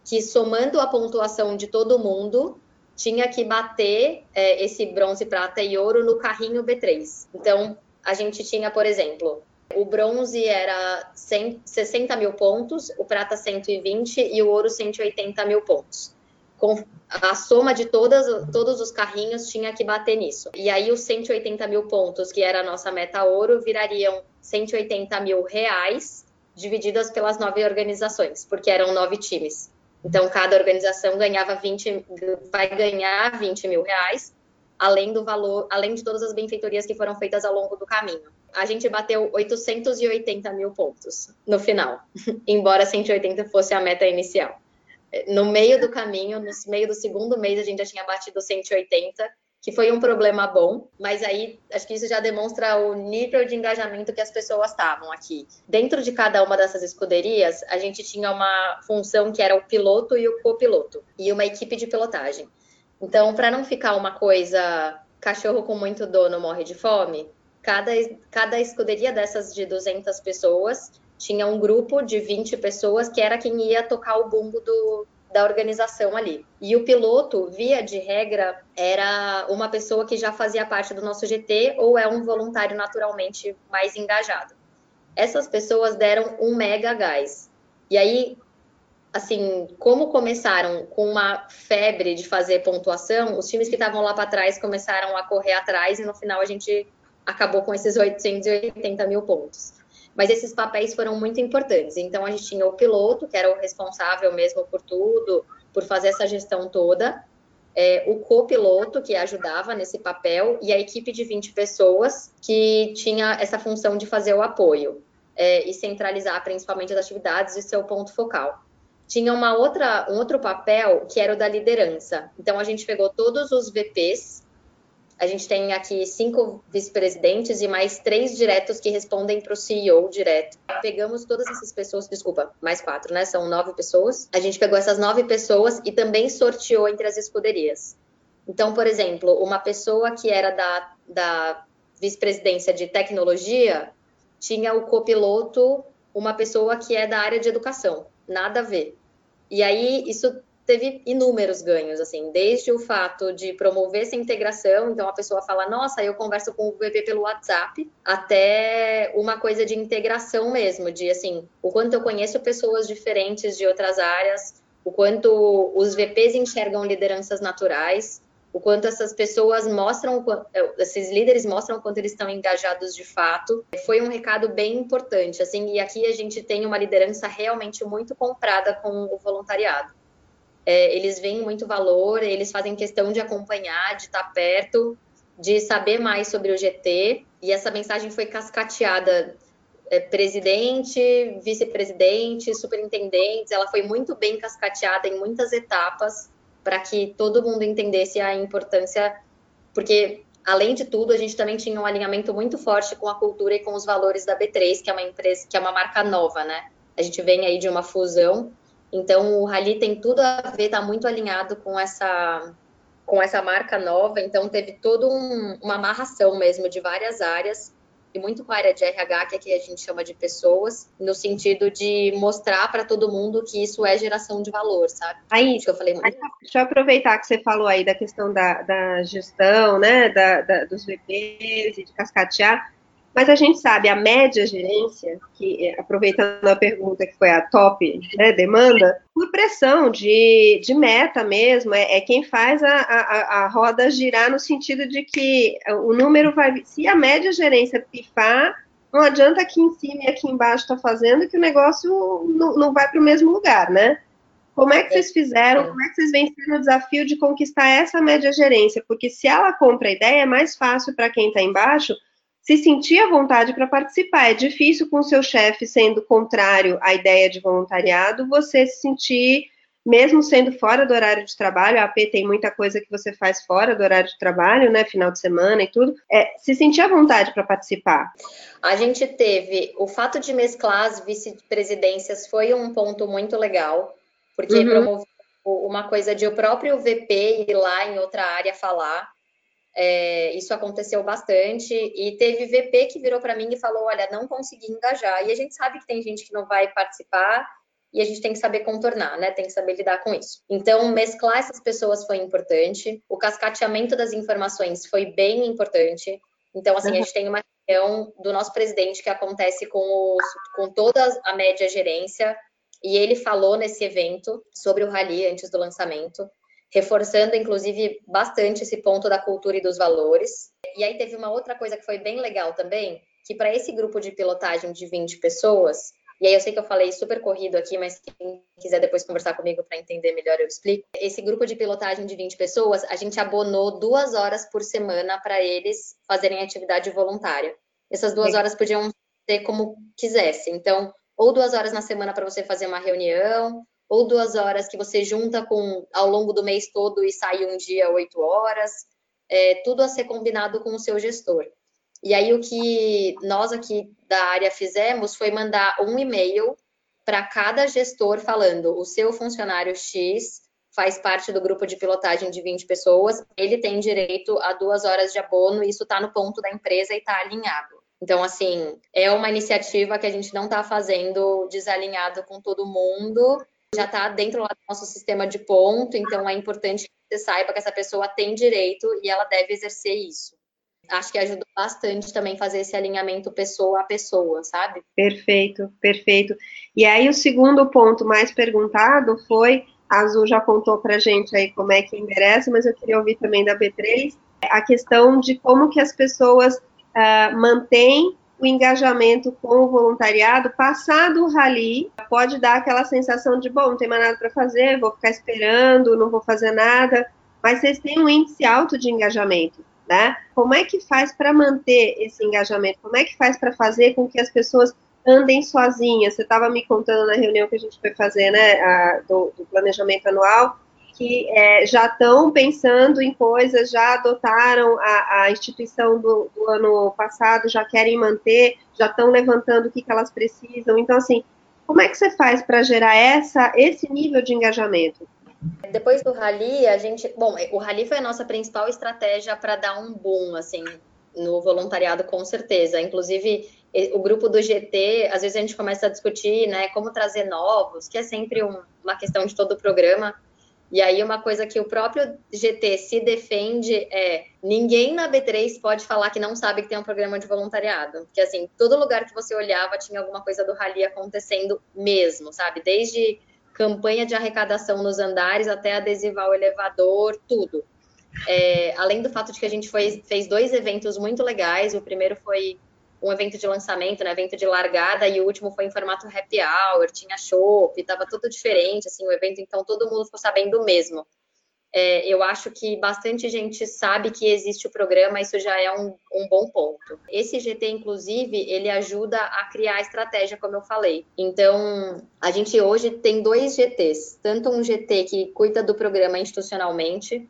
que somando a pontuação de todo mundo, tinha que bater é, esse bronze, prata e ouro no carrinho B3. Então, a gente tinha, por exemplo, o bronze era 100, 60 mil pontos, o prata 120 e o ouro 180 mil pontos. Com a soma de todas, todos os carrinhos tinha que bater nisso. E aí os 180 mil pontos, que era a nossa meta ouro, virariam 180 mil reais divididas pelas nove organizações, porque eram nove times. Então, cada organização ganhava 20, vai ganhar 20 mil reais, além do valor, além de todas as benfeitorias que foram feitas ao longo do caminho. A gente bateu 880 mil pontos no final, embora 180 fosse a meta inicial. No meio do caminho, no meio do segundo mês, a gente já tinha batido 180 que foi um problema bom, mas aí acho que isso já demonstra o nível de engajamento que as pessoas estavam aqui. Dentro de cada uma dessas escuderias, a gente tinha uma função que era o piloto e o copiloto, e uma equipe de pilotagem. Então, para não ficar uma coisa cachorro com muito dono morre de fome, cada, cada escuderia dessas de 200 pessoas tinha um grupo de 20 pessoas que era quem ia tocar o bumbo do, da organização ali. E o piloto, via de regra, era uma pessoa que já fazia parte do nosso GT ou é um voluntário naturalmente mais engajado. Essas pessoas deram um mega gás. E aí, assim, como começaram com uma febre de fazer pontuação, os times que estavam lá para trás começaram a correr atrás e no final a gente acabou com esses 880 mil pontos. Mas esses papéis foram muito importantes. Então, a gente tinha o piloto, que era o responsável mesmo por tudo, por fazer essa gestão toda. é, o copiloto que ajudava nesse papel e a equipe de 20 pessoas que tinha essa função de fazer o apoio é, e centralizar principalmente as atividades e seu ponto focal. Tinha uma outra, um outro papel que era o da liderança. Então a gente pegou todos os VPs a gente tem aqui cinco vice-presidentes e mais três diretos que respondem para o CEO direto. Pegamos todas essas pessoas, desculpa, mais quatro, né? São nove pessoas. A gente pegou essas nove pessoas e também sorteou entre as escuderias. Então, por exemplo, uma pessoa que era da, da vice-presidência de tecnologia tinha o copiloto, uma pessoa que é da área de educação. Nada a ver. E aí, isso teve inúmeros ganhos, assim, desde o fato de promover essa integração, então a pessoa fala, nossa, eu converso com o VP pelo WhatsApp, até uma coisa de integração mesmo, de assim, o quanto eu conheço pessoas diferentes de outras áreas, o quanto os VPs enxergam lideranças naturais, o quanto essas pessoas mostram, esses líderes mostram o quanto eles estão engajados de fato. Foi um recado bem importante, assim, e aqui a gente tem uma liderança realmente muito comprada com o voluntariado é, eles veem muito valor, eles fazem questão de acompanhar, de estar perto, de saber mais sobre o GT. E essa mensagem foi cascateada é, presidente, vice-presidente, superintendentes. Ela foi muito bem cascateada em muitas etapas para que todo mundo entendesse a importância, porque além de tudo, a gente também tinha um alinhamento muito forte com a cultura e com os valores da B3, que é uma empresa, que é uma marca nova, né? A gente vem aí de uma fusão então, o Rally tem tudo a ver, está muito alinhado com essa, com essa marca nova. Então, teve toda um, uma amarração mesmo de várias áreas, e muito com a área de RH, que aqui a gente chama de pessoas, no sentido de mostrar para todo mundo que isso é geração de valor, sabe? Aí, Acho que eu falei muito. Deixa eu aproveitar que você falou aí da questão da, da gestão, né, da, da, dos VPs e de cascatear. Mas a gente sabe, a média gerência, que é, aproveitando a pergunta que foi a top né, demanda, por pressão de, de meta mesmo, é, é quem faz a, a, a, roda girar no sentido de que o número vai. Se a média gerência pifar, não adianta aqui em cima e aqui embaixo está fazendo que o negócio não, não vai para o mesmo lugar, né? Como é que vocês fizeram? Como é que vocês venceram o desafio de conquistar essa média gerência? Porque se ela compra a ideia, é mais fácil para quem está embaixo se sentir à vontade para participar. É difícil com o seu chefe sendo contrário à ideia de voluntariado, você se sentir, mesmo sendo fora do horário de trabalho, a AP tem muita coisa que você faz fora do horário de trabalho, né, final de semana e tudo, é, se sentir à vontade para participar. A gente teve, o fato de mesclar as vice-presidências foi um ponto muito legal, porque uhum. promoveu uma coisa de o próprio VP ir lá em outra área falar, é, isso aconteceu bastante e teve VP que virou para mim e falou: Olha, não consegui engajar. E a gente sabe que tem gente que não vai participar e a gente tem que saber contornar, né? Tem que saber lidar com isso. Então, mesclar essas pessoas foi importante. O cascateamento das informações foi bem importante. Então, assim, uhum. a gente tem uma reunião do nosso presidente que acontece com, os, com toda a média gerência. E ele falou nesse evento sobre o rally antes do lançamento reforçando, inclusive, bastante esse ponto da cultura e dos valores. E aí teve uma outra coisa que foi bem legal também, que para esse grupo de pilotagem de 20 pessoas, e aí eu sei que eu falei super corrido aqui, mas quem quiser depois conversar comigo para entender melhor, eu explico. Esse grupo de pilotagem de 20 pessoas, a gente abonou duas horas por semana para eles fazerem atividade voluntária. Essas duas horas podiam ser como quisesse. Então, ou duas horas na semana para você fazer uma reunião, ou duas horas que você junta com ao longo do mês todo e sai um dia oito horas, é, tudo a ser combinado com o seu gestor. E aí o que nós aqui da área fizemos foi mandar um e-mail para cada gestor falando o seu funcionário X faz parte do grupo de pilotagem de 20 pessoas, ele tem direito a duas horas de abono, isso está no ponto da empresa e está alinhado. Então, assim, é uma iniciativa que a gente não está fazendo desalinhado com todo mundo, já está dentro lá do nosso sistema de ponto, então é importante que você saiba que essa pessoa tem direito e ela deve exercer isso. Acho que ajudou bastante também fazer esse alinhamento pessoa a pessoa, sabe? Perfeito, perfeito. E aí o segundo ponto mais perguntado foi, a Azul já contou pra gente aí como é que endereça, mas eu queria ouvir também da B3, a questão de como que as pessoas uh, mantêm o engajamento com o voluntariado, passado o rally, pode dar aquela sensação de, bom, não tem mais nada para fazer, vou ficar esperando, não vou fazer nada. mas vocês têm um índice alto de engajamento, né? Como é que faz para manter esse engajamento? Como é que faz para fazer com que as pessoas andem sozinhas? Você estava me contando na reunião que a gente foi fazer, né, a, do, do planejamento anual, que é, já estão pensando em coisas, já adotaram a, a instituição do, do, ano passado, já querem manter, já estão levantando o que, que elas precisam. Então, assim, como é que você faz para gerar essa, esse nível de engajamento? Depois do rally, a gente, bom, o rally foi a nossa principal estratégia para dar um boom, assim, no voluntariado, com certeza. Inclusive, o grupo do GT, às vezes a gente começa a discutir, né, como trazer novos, que é sempre um, uma questão de todo o programa. E aí, uma coisa que o próprio GT se defende é: ninguém na B3 pode falar que não sabe que tem um programa de voluntariado. Porque, assim, todo lugar que você olhava tinha alguma coisa do rally acontecendo mesmo, sabe? Desde campanha de arrecadação nos andares até adesivar o elevador, tudo. É, além do fato de que a gente foi, fez dois eventos muito legais. O primeiro foi um evento de lançamento, né, evento de largada, e o último foi em formato happy hour, tinha show, estava tudo diferente, assim, o evento, então todo mundo ficou sabendo mesmo. É, eu acho que bastante gente sabe que existe o programa, isso já é um, um, bom ponto. Esse GT, inclusive, ele ajuda a criar a estratégia, como eu falei. Então, a gente hoje tem dois GTs, tanto um GT que cuida do programa institucionalmente,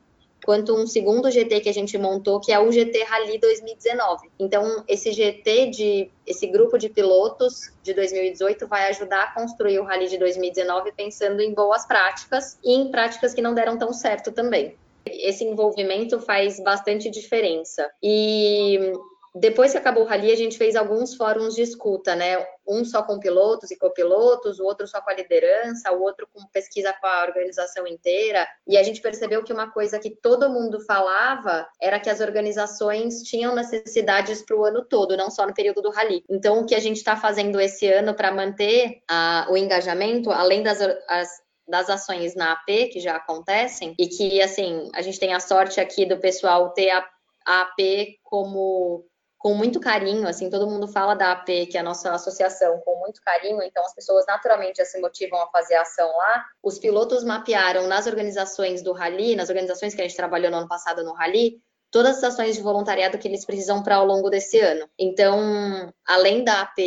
quanto um segundo GT que a gente montou, que é o GT Rally 2019. Então, esse GT de esse grupo de pilotos de 2018 vai ajudar a construir o Rally de 2019 pensando em boas práticas e em práticas que não deram tão certo também. Esse envolvimento faz bastante diferença. E depois que acabou o rally, a gente fez alguns fóruns de escuta, né? Um só com pilotos e copilotos, o outro só com a liderança, o outro com pesquisa com a organização inteira. E a gente percebeu que uma coisa que todo mundo falava era que as organizações tinham necessidades para o ano todo, não só no período do rally. Então, o que a gente está fazendo esse ano para manter a, o engajamento, além das as, das ações na AP que já acontecem e que assim a gente tem a sorte aqui do pessoal ter a, a AP como com muito carinho, assim, todo mundo fala da AP, que é a nossa associação, com muito carinho, então as pessoas naturalmente já se motivam a fazer a ação lá. Os pilotos mapearam nas organizações do Rally, nas organizações que a gente trabalhou no ano passado no Rally, todas as ações de voluntariado que eles precisam para ao longo desse ano. Então, além da AP,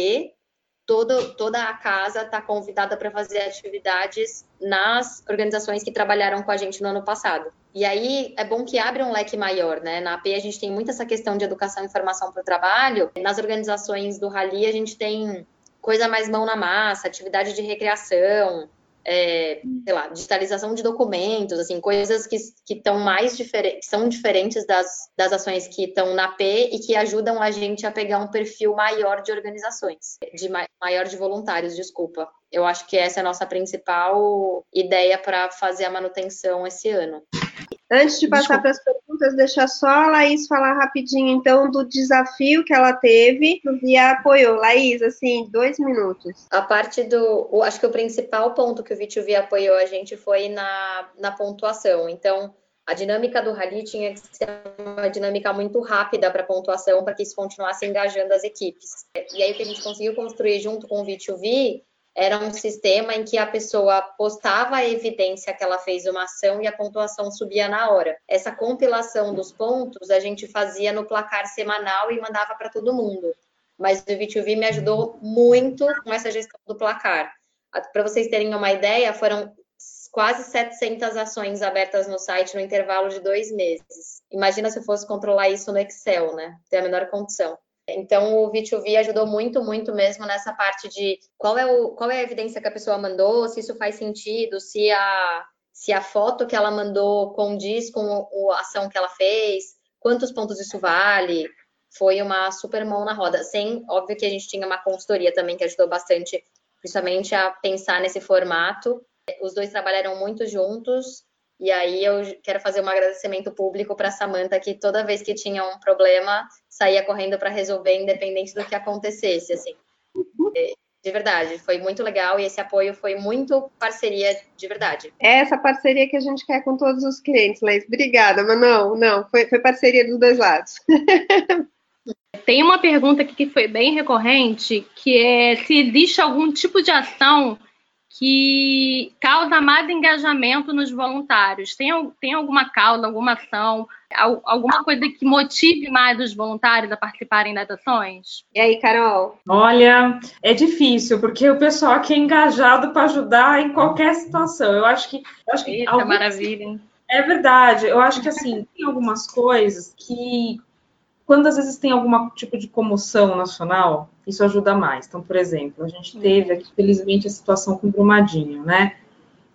todo, toda a casa está convidada para fazer atividades nas organizações que trabalharam com a gente no ano passado. E aí é bom que abre um leque maior, né? Na AP a gente tem muito essa questão de educação e informação para o trabalho. Nas organizações do Rally a gente tem coisa mais mão na massa, atividade de recreação, é, sei lá, digitalização de documentos, assim, coisas que estão mais diferentes, são diferentes das, das ações que estão na P e que ajudam a gente a pegar um perfil maior de organizações, de maior de voluntários, desculpa. Eu acho que essa é a nossa principal ideia para fazer a manutenção esse ano. Antes de passar para as perguntas, deixa só a Laís falar rapidinho, então, do desafio que ela teve e apoiou. Laís, assim, dois minutos. A parte do. Acho que o principal ponto que o V2V apoiou a gente foi na, na pontuação. Então, a dinâmica do rally tinha que ser uma dinâmica muito rápida para pontuação, para que isso continuasse engajando as equipes. E aí, o que a gente conseguiu construir junto com o V2V era um sistema em que a pessoa postava a evidência que ela fez uma ação e a pontuação subia na hora. Essa compilação dos pontos a gente fazia no placar semanal e mandava para todo mundo. Mas o V2V me ajudou muito com essa gestão do placar. Para vocês terem uma ideia, foram quase 700 ações abertas no site no intervalo de dois meses. Imagina se eu fosse controlar isso no Excel, né? Tem a menor condição. Então, o V2V ajudou muito, muito mesmo nessa parte de qual é, o, qual é a evidência que a pessoa mandou, se isso faz sentido, se a, se a foto que ela mandou condiz com a ação que ela fez, quantos pontos isso vale. Foi uma super mão na roda. Sem, óbvio que a gente tinha uma consultoria também que ajudou bastante, principalmente a pensar nesse formato. Os dois trabalharam muito juntos e aí eu quero fazer um agradecimento público para a Samanta, que toda vez que tinha um problema, saía correndo para resolver, independente do que acontecesse, assim. É, de verdade, foi muito legal e esse apoio foi muito parceria de verdade. É essa parceria que a gente quer com todos os clientes, Leis. Obrigada, mas não, não, foi, foi parceria dos dois lados. Tem uma pergunta aqui que foi bem recorrente, que é se existe algum tipo de ação que causa mais engajamento nos voluntários? Tem, tem alguma causa, alguma ação, alguma coisa que motive mais os voluntários a participarem das ações? E aí, Carol? Olha, é difícil, porque o pessoal aqui é engajado para ajudar em qualquer situação. Eu acho que. Eu acho que Eita, algumas... maravilha, hein? É verdade. Eu acho que assim, tem algumas coisas que quando às vezes tem algum tipo de comoção nacional, isso ajuda mais. Então, por exemplo, a gente teve aqui, felizmente, a situação com o Brumadinho, né?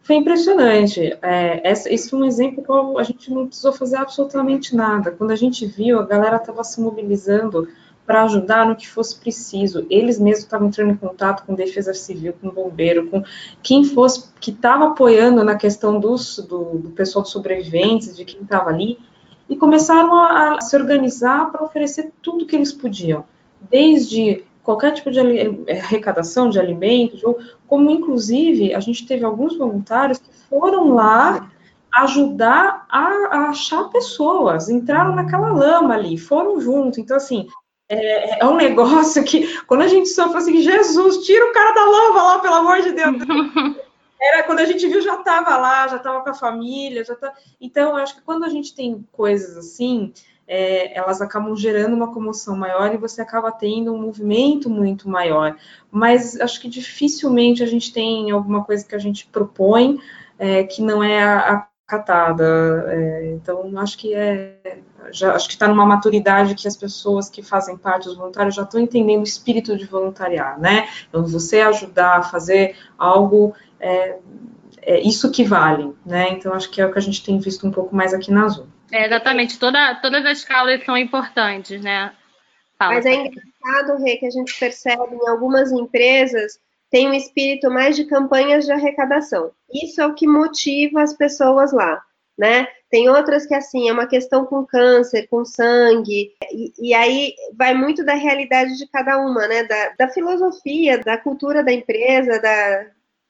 Foi impressionante. É, essa, esse foi um exemplo que a gente não precisou fazer absolutamente nada. Quando a gente viu, a galera estava se mobilizando para ajudar no que fosse preciso. Eles mesmos estavam entrando em contato com defesa civil, com bombeiro, com quem fosse que estava apoiando na questão dos, do, do pessoal de sobreviventes, de quem estava ali e começaram a, a se organizar para oferecer tudo que eles podiam, desde qualquer tipo de arrecadação de alimentos, ou, como inclusive a gente teve alguns voluntários que foram lá ajudar a, a achar pessoas, entraram naquela lama ali, foram junto. Então, assim, é, é, um negócio que, quando a gente sofre assim, Jesus, tira o cara da lama lá, pelo amor de Deus. Era quando a gente viu, já estava lá, já estava com a família, já tá. Então, eu acho que quando a gente tem coisas assim, é, elas acabam gerando uma comoção maior e você acaba tendo um movimento muito maior. Mas acho que dificilmente a gente tem alguma coisa que a gente propõe é, que não é acatada. É, então, acho que é. Já, acho que está numa maturidade que as pessoas que fazem parte dos voluntários já estão entendendo o espírito de voluntariar, né? Então, você ajudar a fazer algo é, é isso que vale, né? Então acho que é o que a gente tem visto um pouco mais aqui na Azul. É, exatamente, Toda, todas as causas são importantes, né? Fala, Mas é engraçado, Rê, que a gente percebe em algumas empresas tem um espírito mais de campanhas de arrecadação. Isso é o que motiva as pessoas lá, né? Tem outras que, assim, é uma questão com câncer, com sangue, e, e aí vai muito da realidade de cada uma, né? Da, da filosofia, da cultura da empresa, da,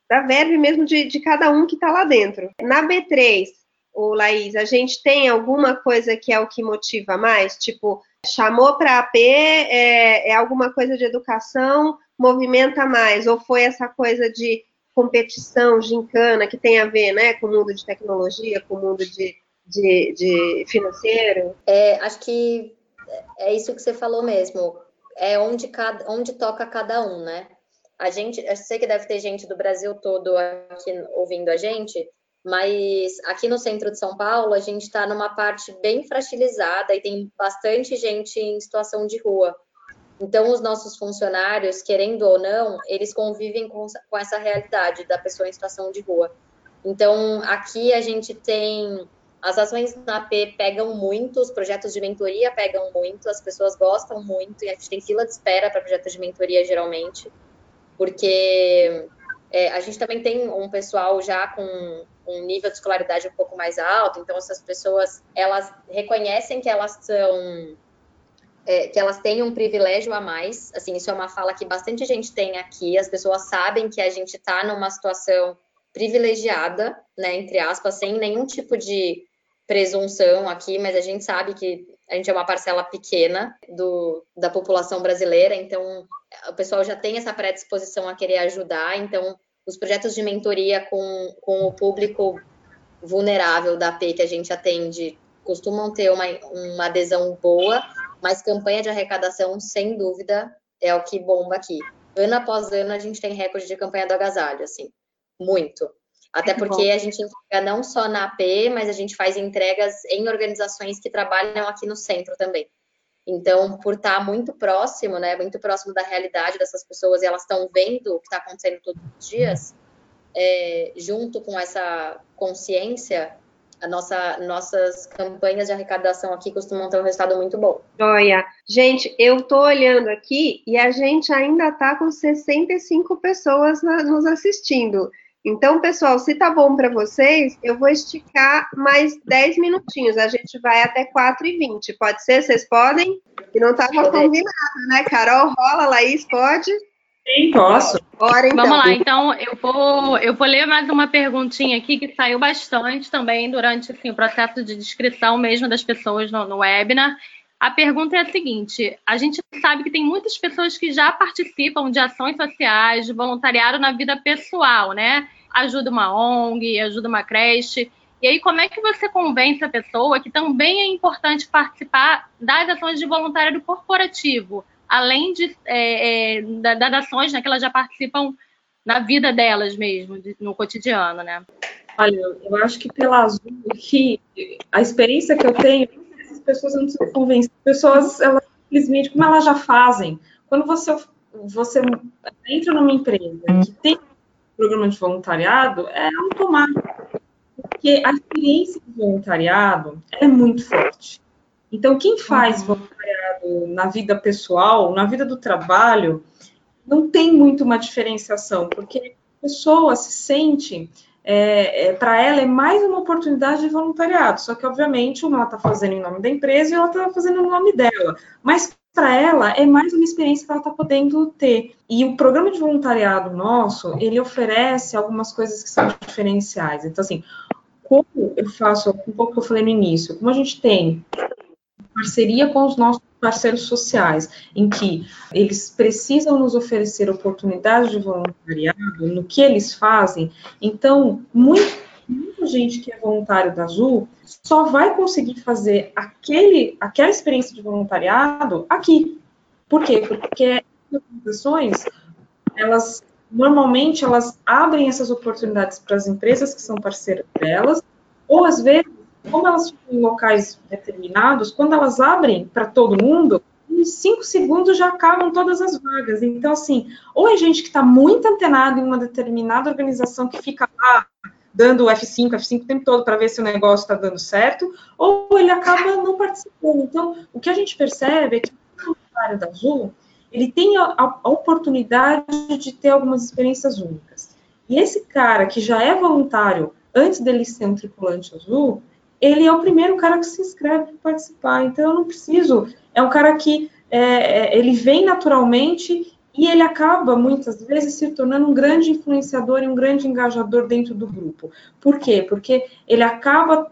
da verve mesmo de, de cada um que está lá dentro. Na B3, o Laís, a gente tem alguma coisa que é o que motiva mais? Tipo, chamou para AP, é, é alguma coisa de educação, movimenta mais? Ou foi essa coisa de competição, gincana, que tem a ver né, com o mundo de tecnologia, com o mundo de, de, de financeiro? É, acho que é isso que você falou mesmo. É onde, cada, onde toca cada um, né? a gente, eu sei que deve ter gente do Brasil todo aqui ouvindo a gente, mas aqui no centro de São Paulo a gente está numa parte bem fragilizada e tem bastante gente em situação de rua. Então, os nossos funcionários, querendo ou não, eles convivem com, com essa realidade da pessoa em situação de rua. Então, aqui a gente tem as ações na AP pegam muito, os projetos de mentoria pegam muito, as pessoas gostam muito e a gente tem fila de espera para projetos de mentoria geralmente porque é, a gente também tem um pessoal já com um nível de escolaridade um pouco mais alto, então essas pessoas elas reconhecem que elas são é, que elas têm um privilégio a mais, assim, isso é uma fala que bastante gente tem aqui, as pessoas sabem que a gente está numa situação privilegiada, né, entre aspas, sem nenhum tipo de presunção aqui, mas a gente sabe que a gente é uma parcela pequena do, da população brasileira, então o pessoal já tem essa predisposição a querer ajudar, então os projetos de mentoria com, com o público vulnerável da AP que a gente atende costumam ter uma, uma adesão boa, mas campanha de arrecadação, sem dúvida, é o que bomba aqui. Ano após ano, a gente tem recorde de campanha do agasalho, assim, muito. Até porque a gente entrega não só na AP, mas a gente faz entregas em organizações que trabalham aqui no centro também. Então, por estar muito próximo, né, muito próximo da realidade dessas pessoas, e elas estão vendo o que está acontecendo todos os dias, é, junto com essa consciência, a nossa, nossas campanhas de arrecadação aqui costumam ter um resultado muito bom. Joia. Gente, eu estou olhando aqui e a gente ainda está com 65 pessoas na, nos assistindo. Então, pessoal, se tá bom para vocês, eu vou esticar mais 10 minutinhos. A gente vai até 4h20. Pode ser? Vocês podem? Que não estava combinado, né? Carol, rola, Laís, pode? Sim, posso. Bora, então. Vamos lá, então eu vou, eu vou ler mais uma perguntinha aqui que saiu bastante também durante assim, o processo de descrição mesmo das pessoas no, no webinar. A pergunta é a seguinte: a gente sabe que tem muitas pessoas que já participam de ações sociais, de voluntariado na vida pessoal, né? Ajuda uma ONG, ajuda uma creche. E aí, como é que você convence a pessoa que também é importante participar das ações de voluntariado corporativo, além de, é, é, das ações né, que elas já participam na vida delas mesmo, no cotidiano, né? Olha, eu acho que pela Azul, a experiência que eu tenho, essas pessoas não precisam convencer. As pessoas, elas simplesmente, como elas já fazem, quando você, você entra numa empresa que tem programa de voluntariado, é automático. Porque a experiência de voluntariado é muito forte. Então, quem faz uhum. voluntariado na vida pessoal, na vida do trabalho, não tem muito uma diferenciação, porque a pessoa se sente é, é, para ela é mais uma oportunidade de voluntariado. Só que, obviamente, uma ela está fazendo em nome da empresa e outra está fazendo no nome dela. Mas para ela é mais uma experiência que ela está podendo ter. E o programa de voluntariado nosso, ele oferece algumas coisas que são diferenciais. Então, assim, como eu faço, um pouco que eu falei no início, como a gente tem parceria com os nossos parceiros sociais, em que eles precisam nos oferecer oportunidades de voluntariado no que eles fazem, então, muito, muita gente que é voluntário da Azul só vai conseguir fazer aquele, aquela experiência de voluntariado aqui. Por quê? Porque as organizações, elas normalmente elas abrem essas oportunidades para as empresas que são parceiras delas, ou às vezes como elas ficam em locais determinados, quando elas abrem para todo mundo, em cinco segundos já acabam todas as vagas. Então, assim, ou é gente que está muito antenado em uma determinada organização que fica lá dando F5, F5 o tempo todo para ver se o negócio está dando certo, ou ele acaba não participando. Então, o que a gente percebe é que o voluntário da Azul, ele tem a, a oportunidade de ter algumas experiências únicas. E esse cara que já é voluntário antes dele ser um tripulante azul, ele é o primeiro cara que se inscreve para participar. Então, eu não preciso. É um cara que é, é, ele vem naturalmente e ele acaba, muitas vezes, se tornando um grande influenciador e um grande engajador dentro do grupo. Por quê? Porque ele acaba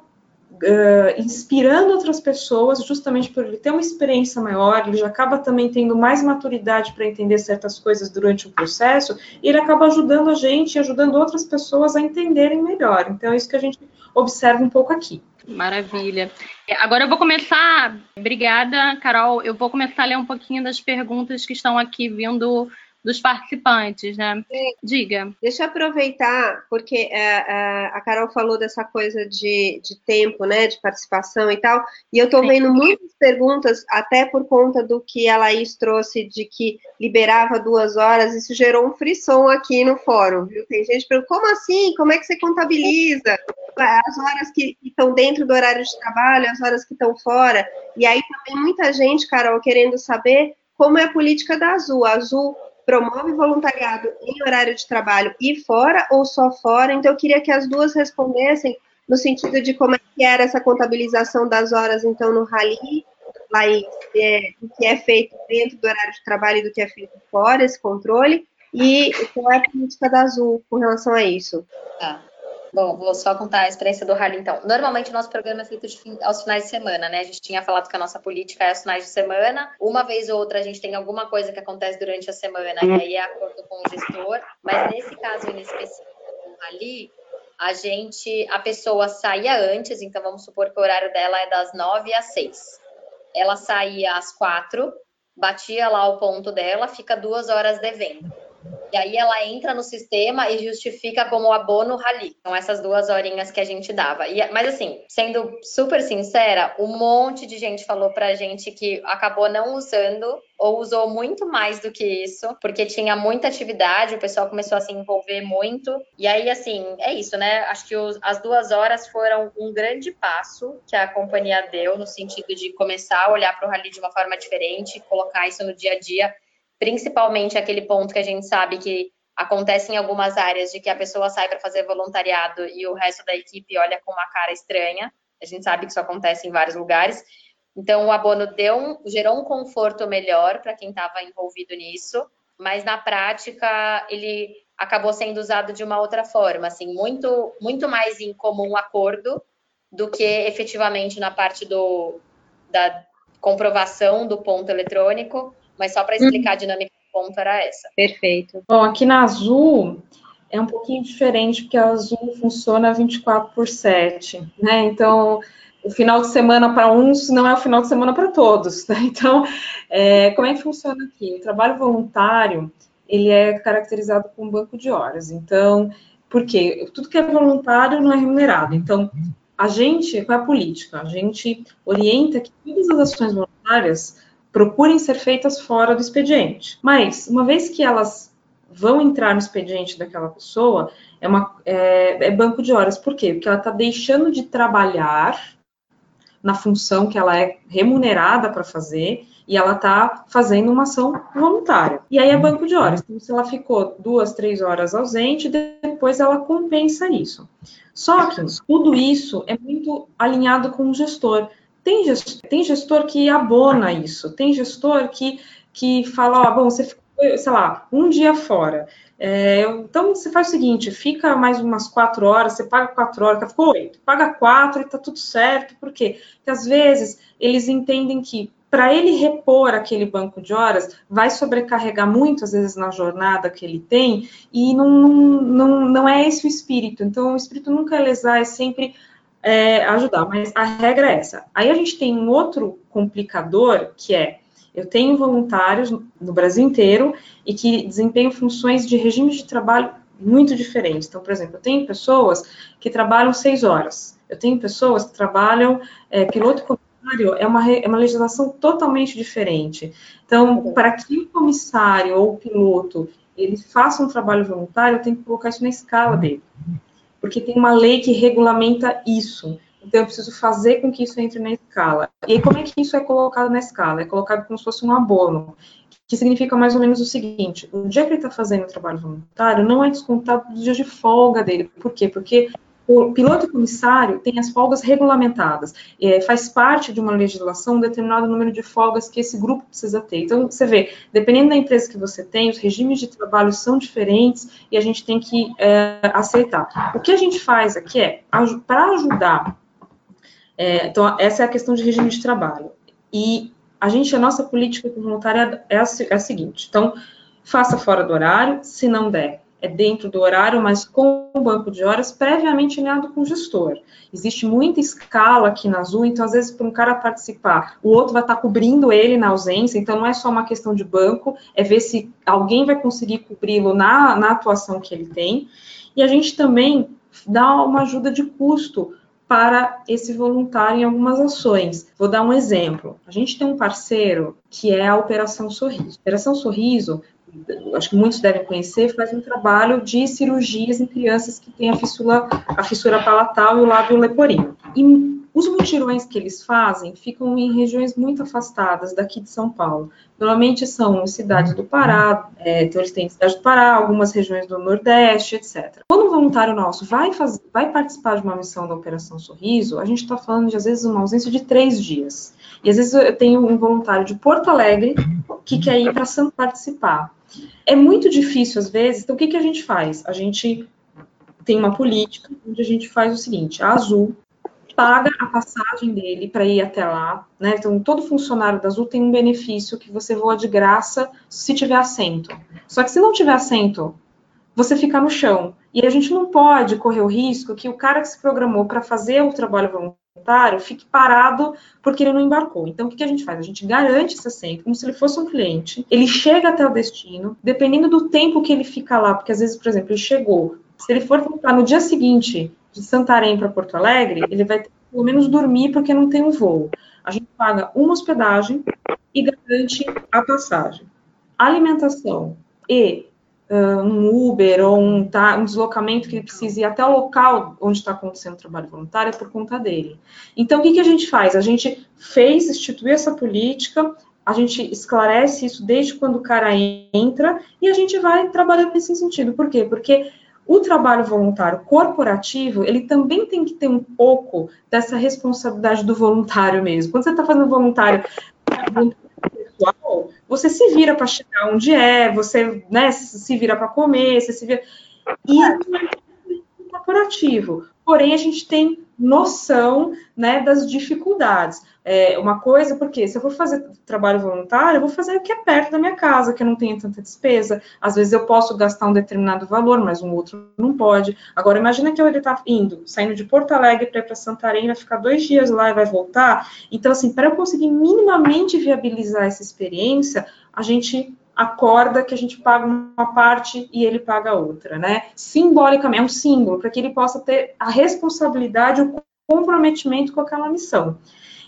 Uh, inspirando outras pessoas, justamente por ele ter uma experiência maior, ele já acaba também tendo mais maturidade para entender certas coisas durante o processo, e ele acaba ajudando a gente, ajudando outras pessoas a entenderem melhor. Então, é isso que a gente observa um pouco aqui. Maravilha. Agora eu vou começar. Obrigada, Carol. Eu vou começar a ler um pouquinho das perguntas que estão aqui vindo dos participantes, né? Diga. Deixa eu aproveitar, porque é, é, a Carol falou dessa coisa de, de tempo, né, de participação e tal, e eu estou vendo muitas perguntas, até por conta do que a Laís trouxe de que liberava duas horas, isso gerou um frisson aqui no fórum, viu? Tem gente perguntando, como assim? Como é que você contabiliza? As horas que estão dentro do horário de trabalho, as horas que estão fora, e aí também muita gente, Carol, querendo saber como é a política da Azul. A Azul promove voluntariado em horário de trabalho e fora ou só fora? Então, eu queria que as duas respondessem no sentido de como é que era essa contabilização das horas, então, no Rally, lá é, do que é feito dentro do horário de trabalho e do que é feito fora, esse controle, e qual é a política da Azul com relação a isso? Tá. Bom, vou só contar a experiência do rally, então. Normalmente o nosso programa é feito fim, aos finais de semana, né? A gente tinha falado que a nossa política é aos finais de semana. Uma vez ou outra a gente tem alguma coisa que acontece durante a semana, e aí é acordo com o gestor. Mas nesse caso em específico do rally, a gente, a pessoa saía antes, então vamos supor que o horário dela é das nove às seis. Ela saía às quatro, batia lá o ponto dela, fica duas horas devendo. E aí ela entra no sistema e justifica como abono rally. São essas duas horinhas que a gente dava. E, mas assim, sendo super sincera, um monte de gente falou pra gente que acabou não usando ou usou muito mais do que isso, porque tinha muita atividade, o pessoal começou a se envolver muito. E aí, assim, é isso, né? Acho que os, as duas horas foram um grande passo que a companhia deu no sentido de começar a olhar para o rally de uma forma diferente, colocar isso no dia a dia principalmente aquele ponto que a gente sabe que acontece em algumas áreas de que a pessoa sai para fazer voluntariado e o resto da equipe olha com uma cara estranha. A gente sabe que isso acontece em vários lugares. Então, o abono deu um, gerou um conforto melhor para quem estava envolvido nisso, mas na prática ele acabou sendo usado de uma outra forma, assim, muito, muito mais em comum acordo do que efetivamente na parte do, da, comprovação do ponto eletrônico, mas só para explicar a dinâmica do ponto era essa. Perfeito. Bom, aqui na Azul é um pouquinho diferente, porque a Azul funciona 24 por 7, né? Então, o final de semana para uns não é o final de semana para todos, né? Então, é, como é que funciona aqui? O trabalho voluntário, ele é caracterizado com banco de horas. Então, por quê? Tudo que é voluntário não é remunerado. Então, a gente, qual é a política? A gente orienta que todas as ações voluntárias procurem ser feitas fora do expediente. Mas, uma vez que elas vão entrar no expediente daquela pessoa, é, uma, é, é banco de horas. Por quê? Porque ela está deixando de trabalhar na função que ela é remunerada para fazer e ela está fazendo uma ação voluntária. E aí é banco de horas. Então, se ela ficou duas, três horas ausente, depois ela compensa isso. Só que tudo isso é muito alinhado com o gestor. Tem gestor, tem gestor que abona isso, tem gestor que, que fala, ó, bom, você ficou, sei lá, um dia fora. É, então, você faz o seguinte, fica mais umas quatro horas, você paga quatro horas, ficou oito, paga quatro e tá tudo certo, por quê? Porque às vezes eles entendem que para ele repor aquele banco de horas, vai sobrecarregar muito, às vezes, na jornada que ele tem, e não, não, não é esse o espírito. Então, o espírito nunca é lesar, é sempre é, ajudar, mas a regra é essa. Aí a gente tem um outro complicador, que é, eu tenho voluntários no Brasil inteiro e que desempenham funções de regime de trabalho muito diferentes. Então, por exemplo, eu tenho pessoas que trabalham seis horas, eu tenho pessoas que trabalham é, piloto é uma, é uma legislação totalmente diferente. Então, para que o comissário ou o piloto ele faça um trabalho voluntário, tem que colocar isso na escala dele. Porque tem uma lei que regulamenta isso. Então, eu preciso fazer com que isso entre na escala. E aí, como é que isso é colocado na escala? É colocado como se fosse um abono, que significa mais ou menos o seguinte: o dia que ele está fazendo o trabalho voluntário não é descontado do dia de folga dele. Por quê? Porque o piloto comissário tem as folgas regulamentadas, é, faz parte de uma legislação um determinado número de folgas que esse grupo precisa ter. Então, você vê, dependendo da empresa que você tem, os regimes de trabalho são diferentes e a gente tem que é, aceitar. O que a gente faz aqui é, para ajudar, é, então, essa é a questão de regime de trabalho. E a gente, a nossa política voluntária é a, é a seguinte: então, faça fora do horário, se não der, é dentro do horário, mas com o banco de horas previamente alinhado com o gestor. Existe muita escala aqui na Azul, então às vezes para um cara participar, o outro vai estar cobrindo ele na ausência, então não é só uma questão de banco, é ver se alguém vai conseguir cobri-lo na, na atuação que ele tem. E a gente também dá uma ajuda de custo para esse voluntário em algumas ações. Vou dar um exemplo. A gente tem um parceiro que é a Operação Sorriso. A Operação Sorriso acho que muitos devem conhecer, faz um trabalho de cirurgias em crianças que têm a fissura, a fissura palatal e o lábio leporino. E os mutirões que eles fazem ficam em regiões muito afastadas daqui de São Paulo. Normalmente são cidades do Pará, é, então eles têm cidade do Pará, algumas regiões do Nordeste, etc. Quando um voluntário nosso vai, vai participar de uma missão da Operação Sorriso, a gente está falando de, às vezes, uma ausência de três dias. E às vezes eu tenho um voluntário de Porto Alegre que quer ir para Santo participar. É muito difícil às vezes, então o que, que a gente faz? A gente tem uma política onde a gente faz o seguinte: a Azul paga a passagem dele para ir até lá, né? Então, todo funcionário da Azul tem um benefício que você voa de graça se tiver assento. Só que se não tiver assento, você fica no chão. E a gente não pode correr o risco que o cara que se programou para fazer o trabalho voluntário fique parado porque ele não embarcou. Então, o que, a gente faz? A gente garante esse assento como se ele fosse um cliente. Ele chega até o destino, dependendo do tempo que ele fica lá, porque às vezes, por exemplo, ele chegou. Se ele for no dia seguinte de Santarém para Porto Alegre, ele vai ter que pelo menos dormir porque não tem um voo. A gente paga uma hospedagem e garante a passagem. Alimentação e um Uber ou um, tá, um deslocamento que ele precise ir até o local onde está acontecendo o trabalho voluntário é por conta dele. Então, o que, que a gente faz? A gente fez, instituir essa política, a gente esclarece isso desde quando o cara entra e a gente vai trabalhando nesse sentido. Por quê? Porque o trabalho voluntário corporativo, ele também tem que ter um pouco dessa responsabilidade do voluntário mesmo. Quando você está fazendo voluntário pessoal, você se vira para chegar onde é, você né, se vira para comer, você se vira. E é corporativo. porém a gente tem noção né, das dificuldades. É uma coisa, porque se eu for fazer trabalho voluntário, eu vou fazer o que é perto da minha casa, que eu não tenha tanta despesa. Às vezes eu posso gastar um determinado valor, mas um outro não pode. Agora, imagina que ele está indo, saindo de Porto Alegre para ir para Santarém, vai ficar dois dias lá e vai voltar. Então, assim, para eu conseguir minimamente viabilizar essa experiência, a gente acorda que a gente paga uma parte e ele paga outra, né? Simbolicamente, é um símbolo, para que ele possa ter a responsabilidade, o comprometimento com aquela missão.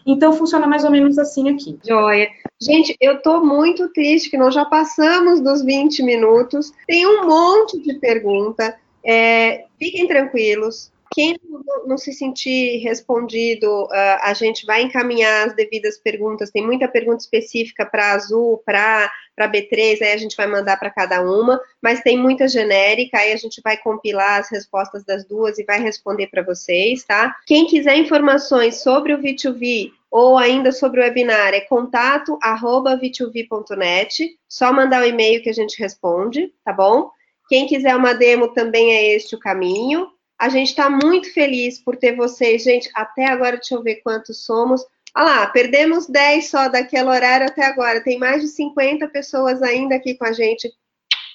Então, funciona mais ou menos assim aqui. Joia. Gente, eu tô muito triste que nós já passamos dos 20 minutos. Tem um monte de pergunta. É, fiquem tranquilos. Quem não se sentir respondido, a gente vai encaminhar as devidas perguntas. Tem muita pergunta específica para Azul, para B3, aí a gente vai mandar para cada uma, mas tem muita genérica, aí a gente vai compilar as respostas das duas e vai responder para vocês, tá? Quem quiser informações sobre o V2V ou ainda sobre o webinar, é contato arroba v2v.net, só mandar o um e-mail que a gente responde, tá bom? Quem quiser uma demo também é este o caminho. A gente está muito feliz por ter vocês. Gente, até agora, deixa eu ver quantos somos. Olha lá, perdemos 10 só daquele horário até agora. Tem mais de 50 pessoas ainda aqui com a gente.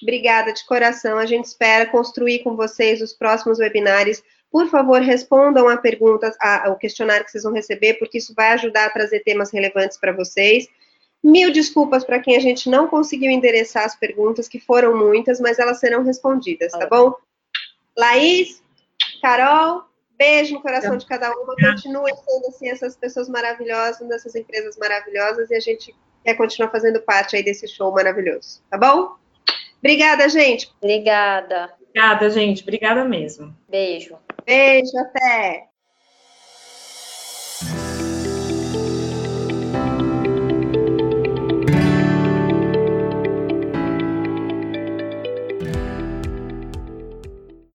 Obrigada de coração. A gente espera construir com vocês os próximos webinários. Por favor, respondam a pergunta, ao questionário que vocês vão receber, porque isso vai ajudar a trazer temas relevantes para vocês. Mil desculpas para quem a gente não conseguiu endereçar as perguntas, que foram muitas, mas elas serão respondidas, tá bom? Laís, Carol, beijo no coração de cada uma. Continue sendo assim essas pessoas maravilhosas, dessas empresas maravilhosas, e a gente quer continuar fazendo parte aí desse show maravilhoso, tá bom? Obrigada, gente. Obrigada. Obrigada, gente. Obrigada mesmo. Beijo. Beijo, até.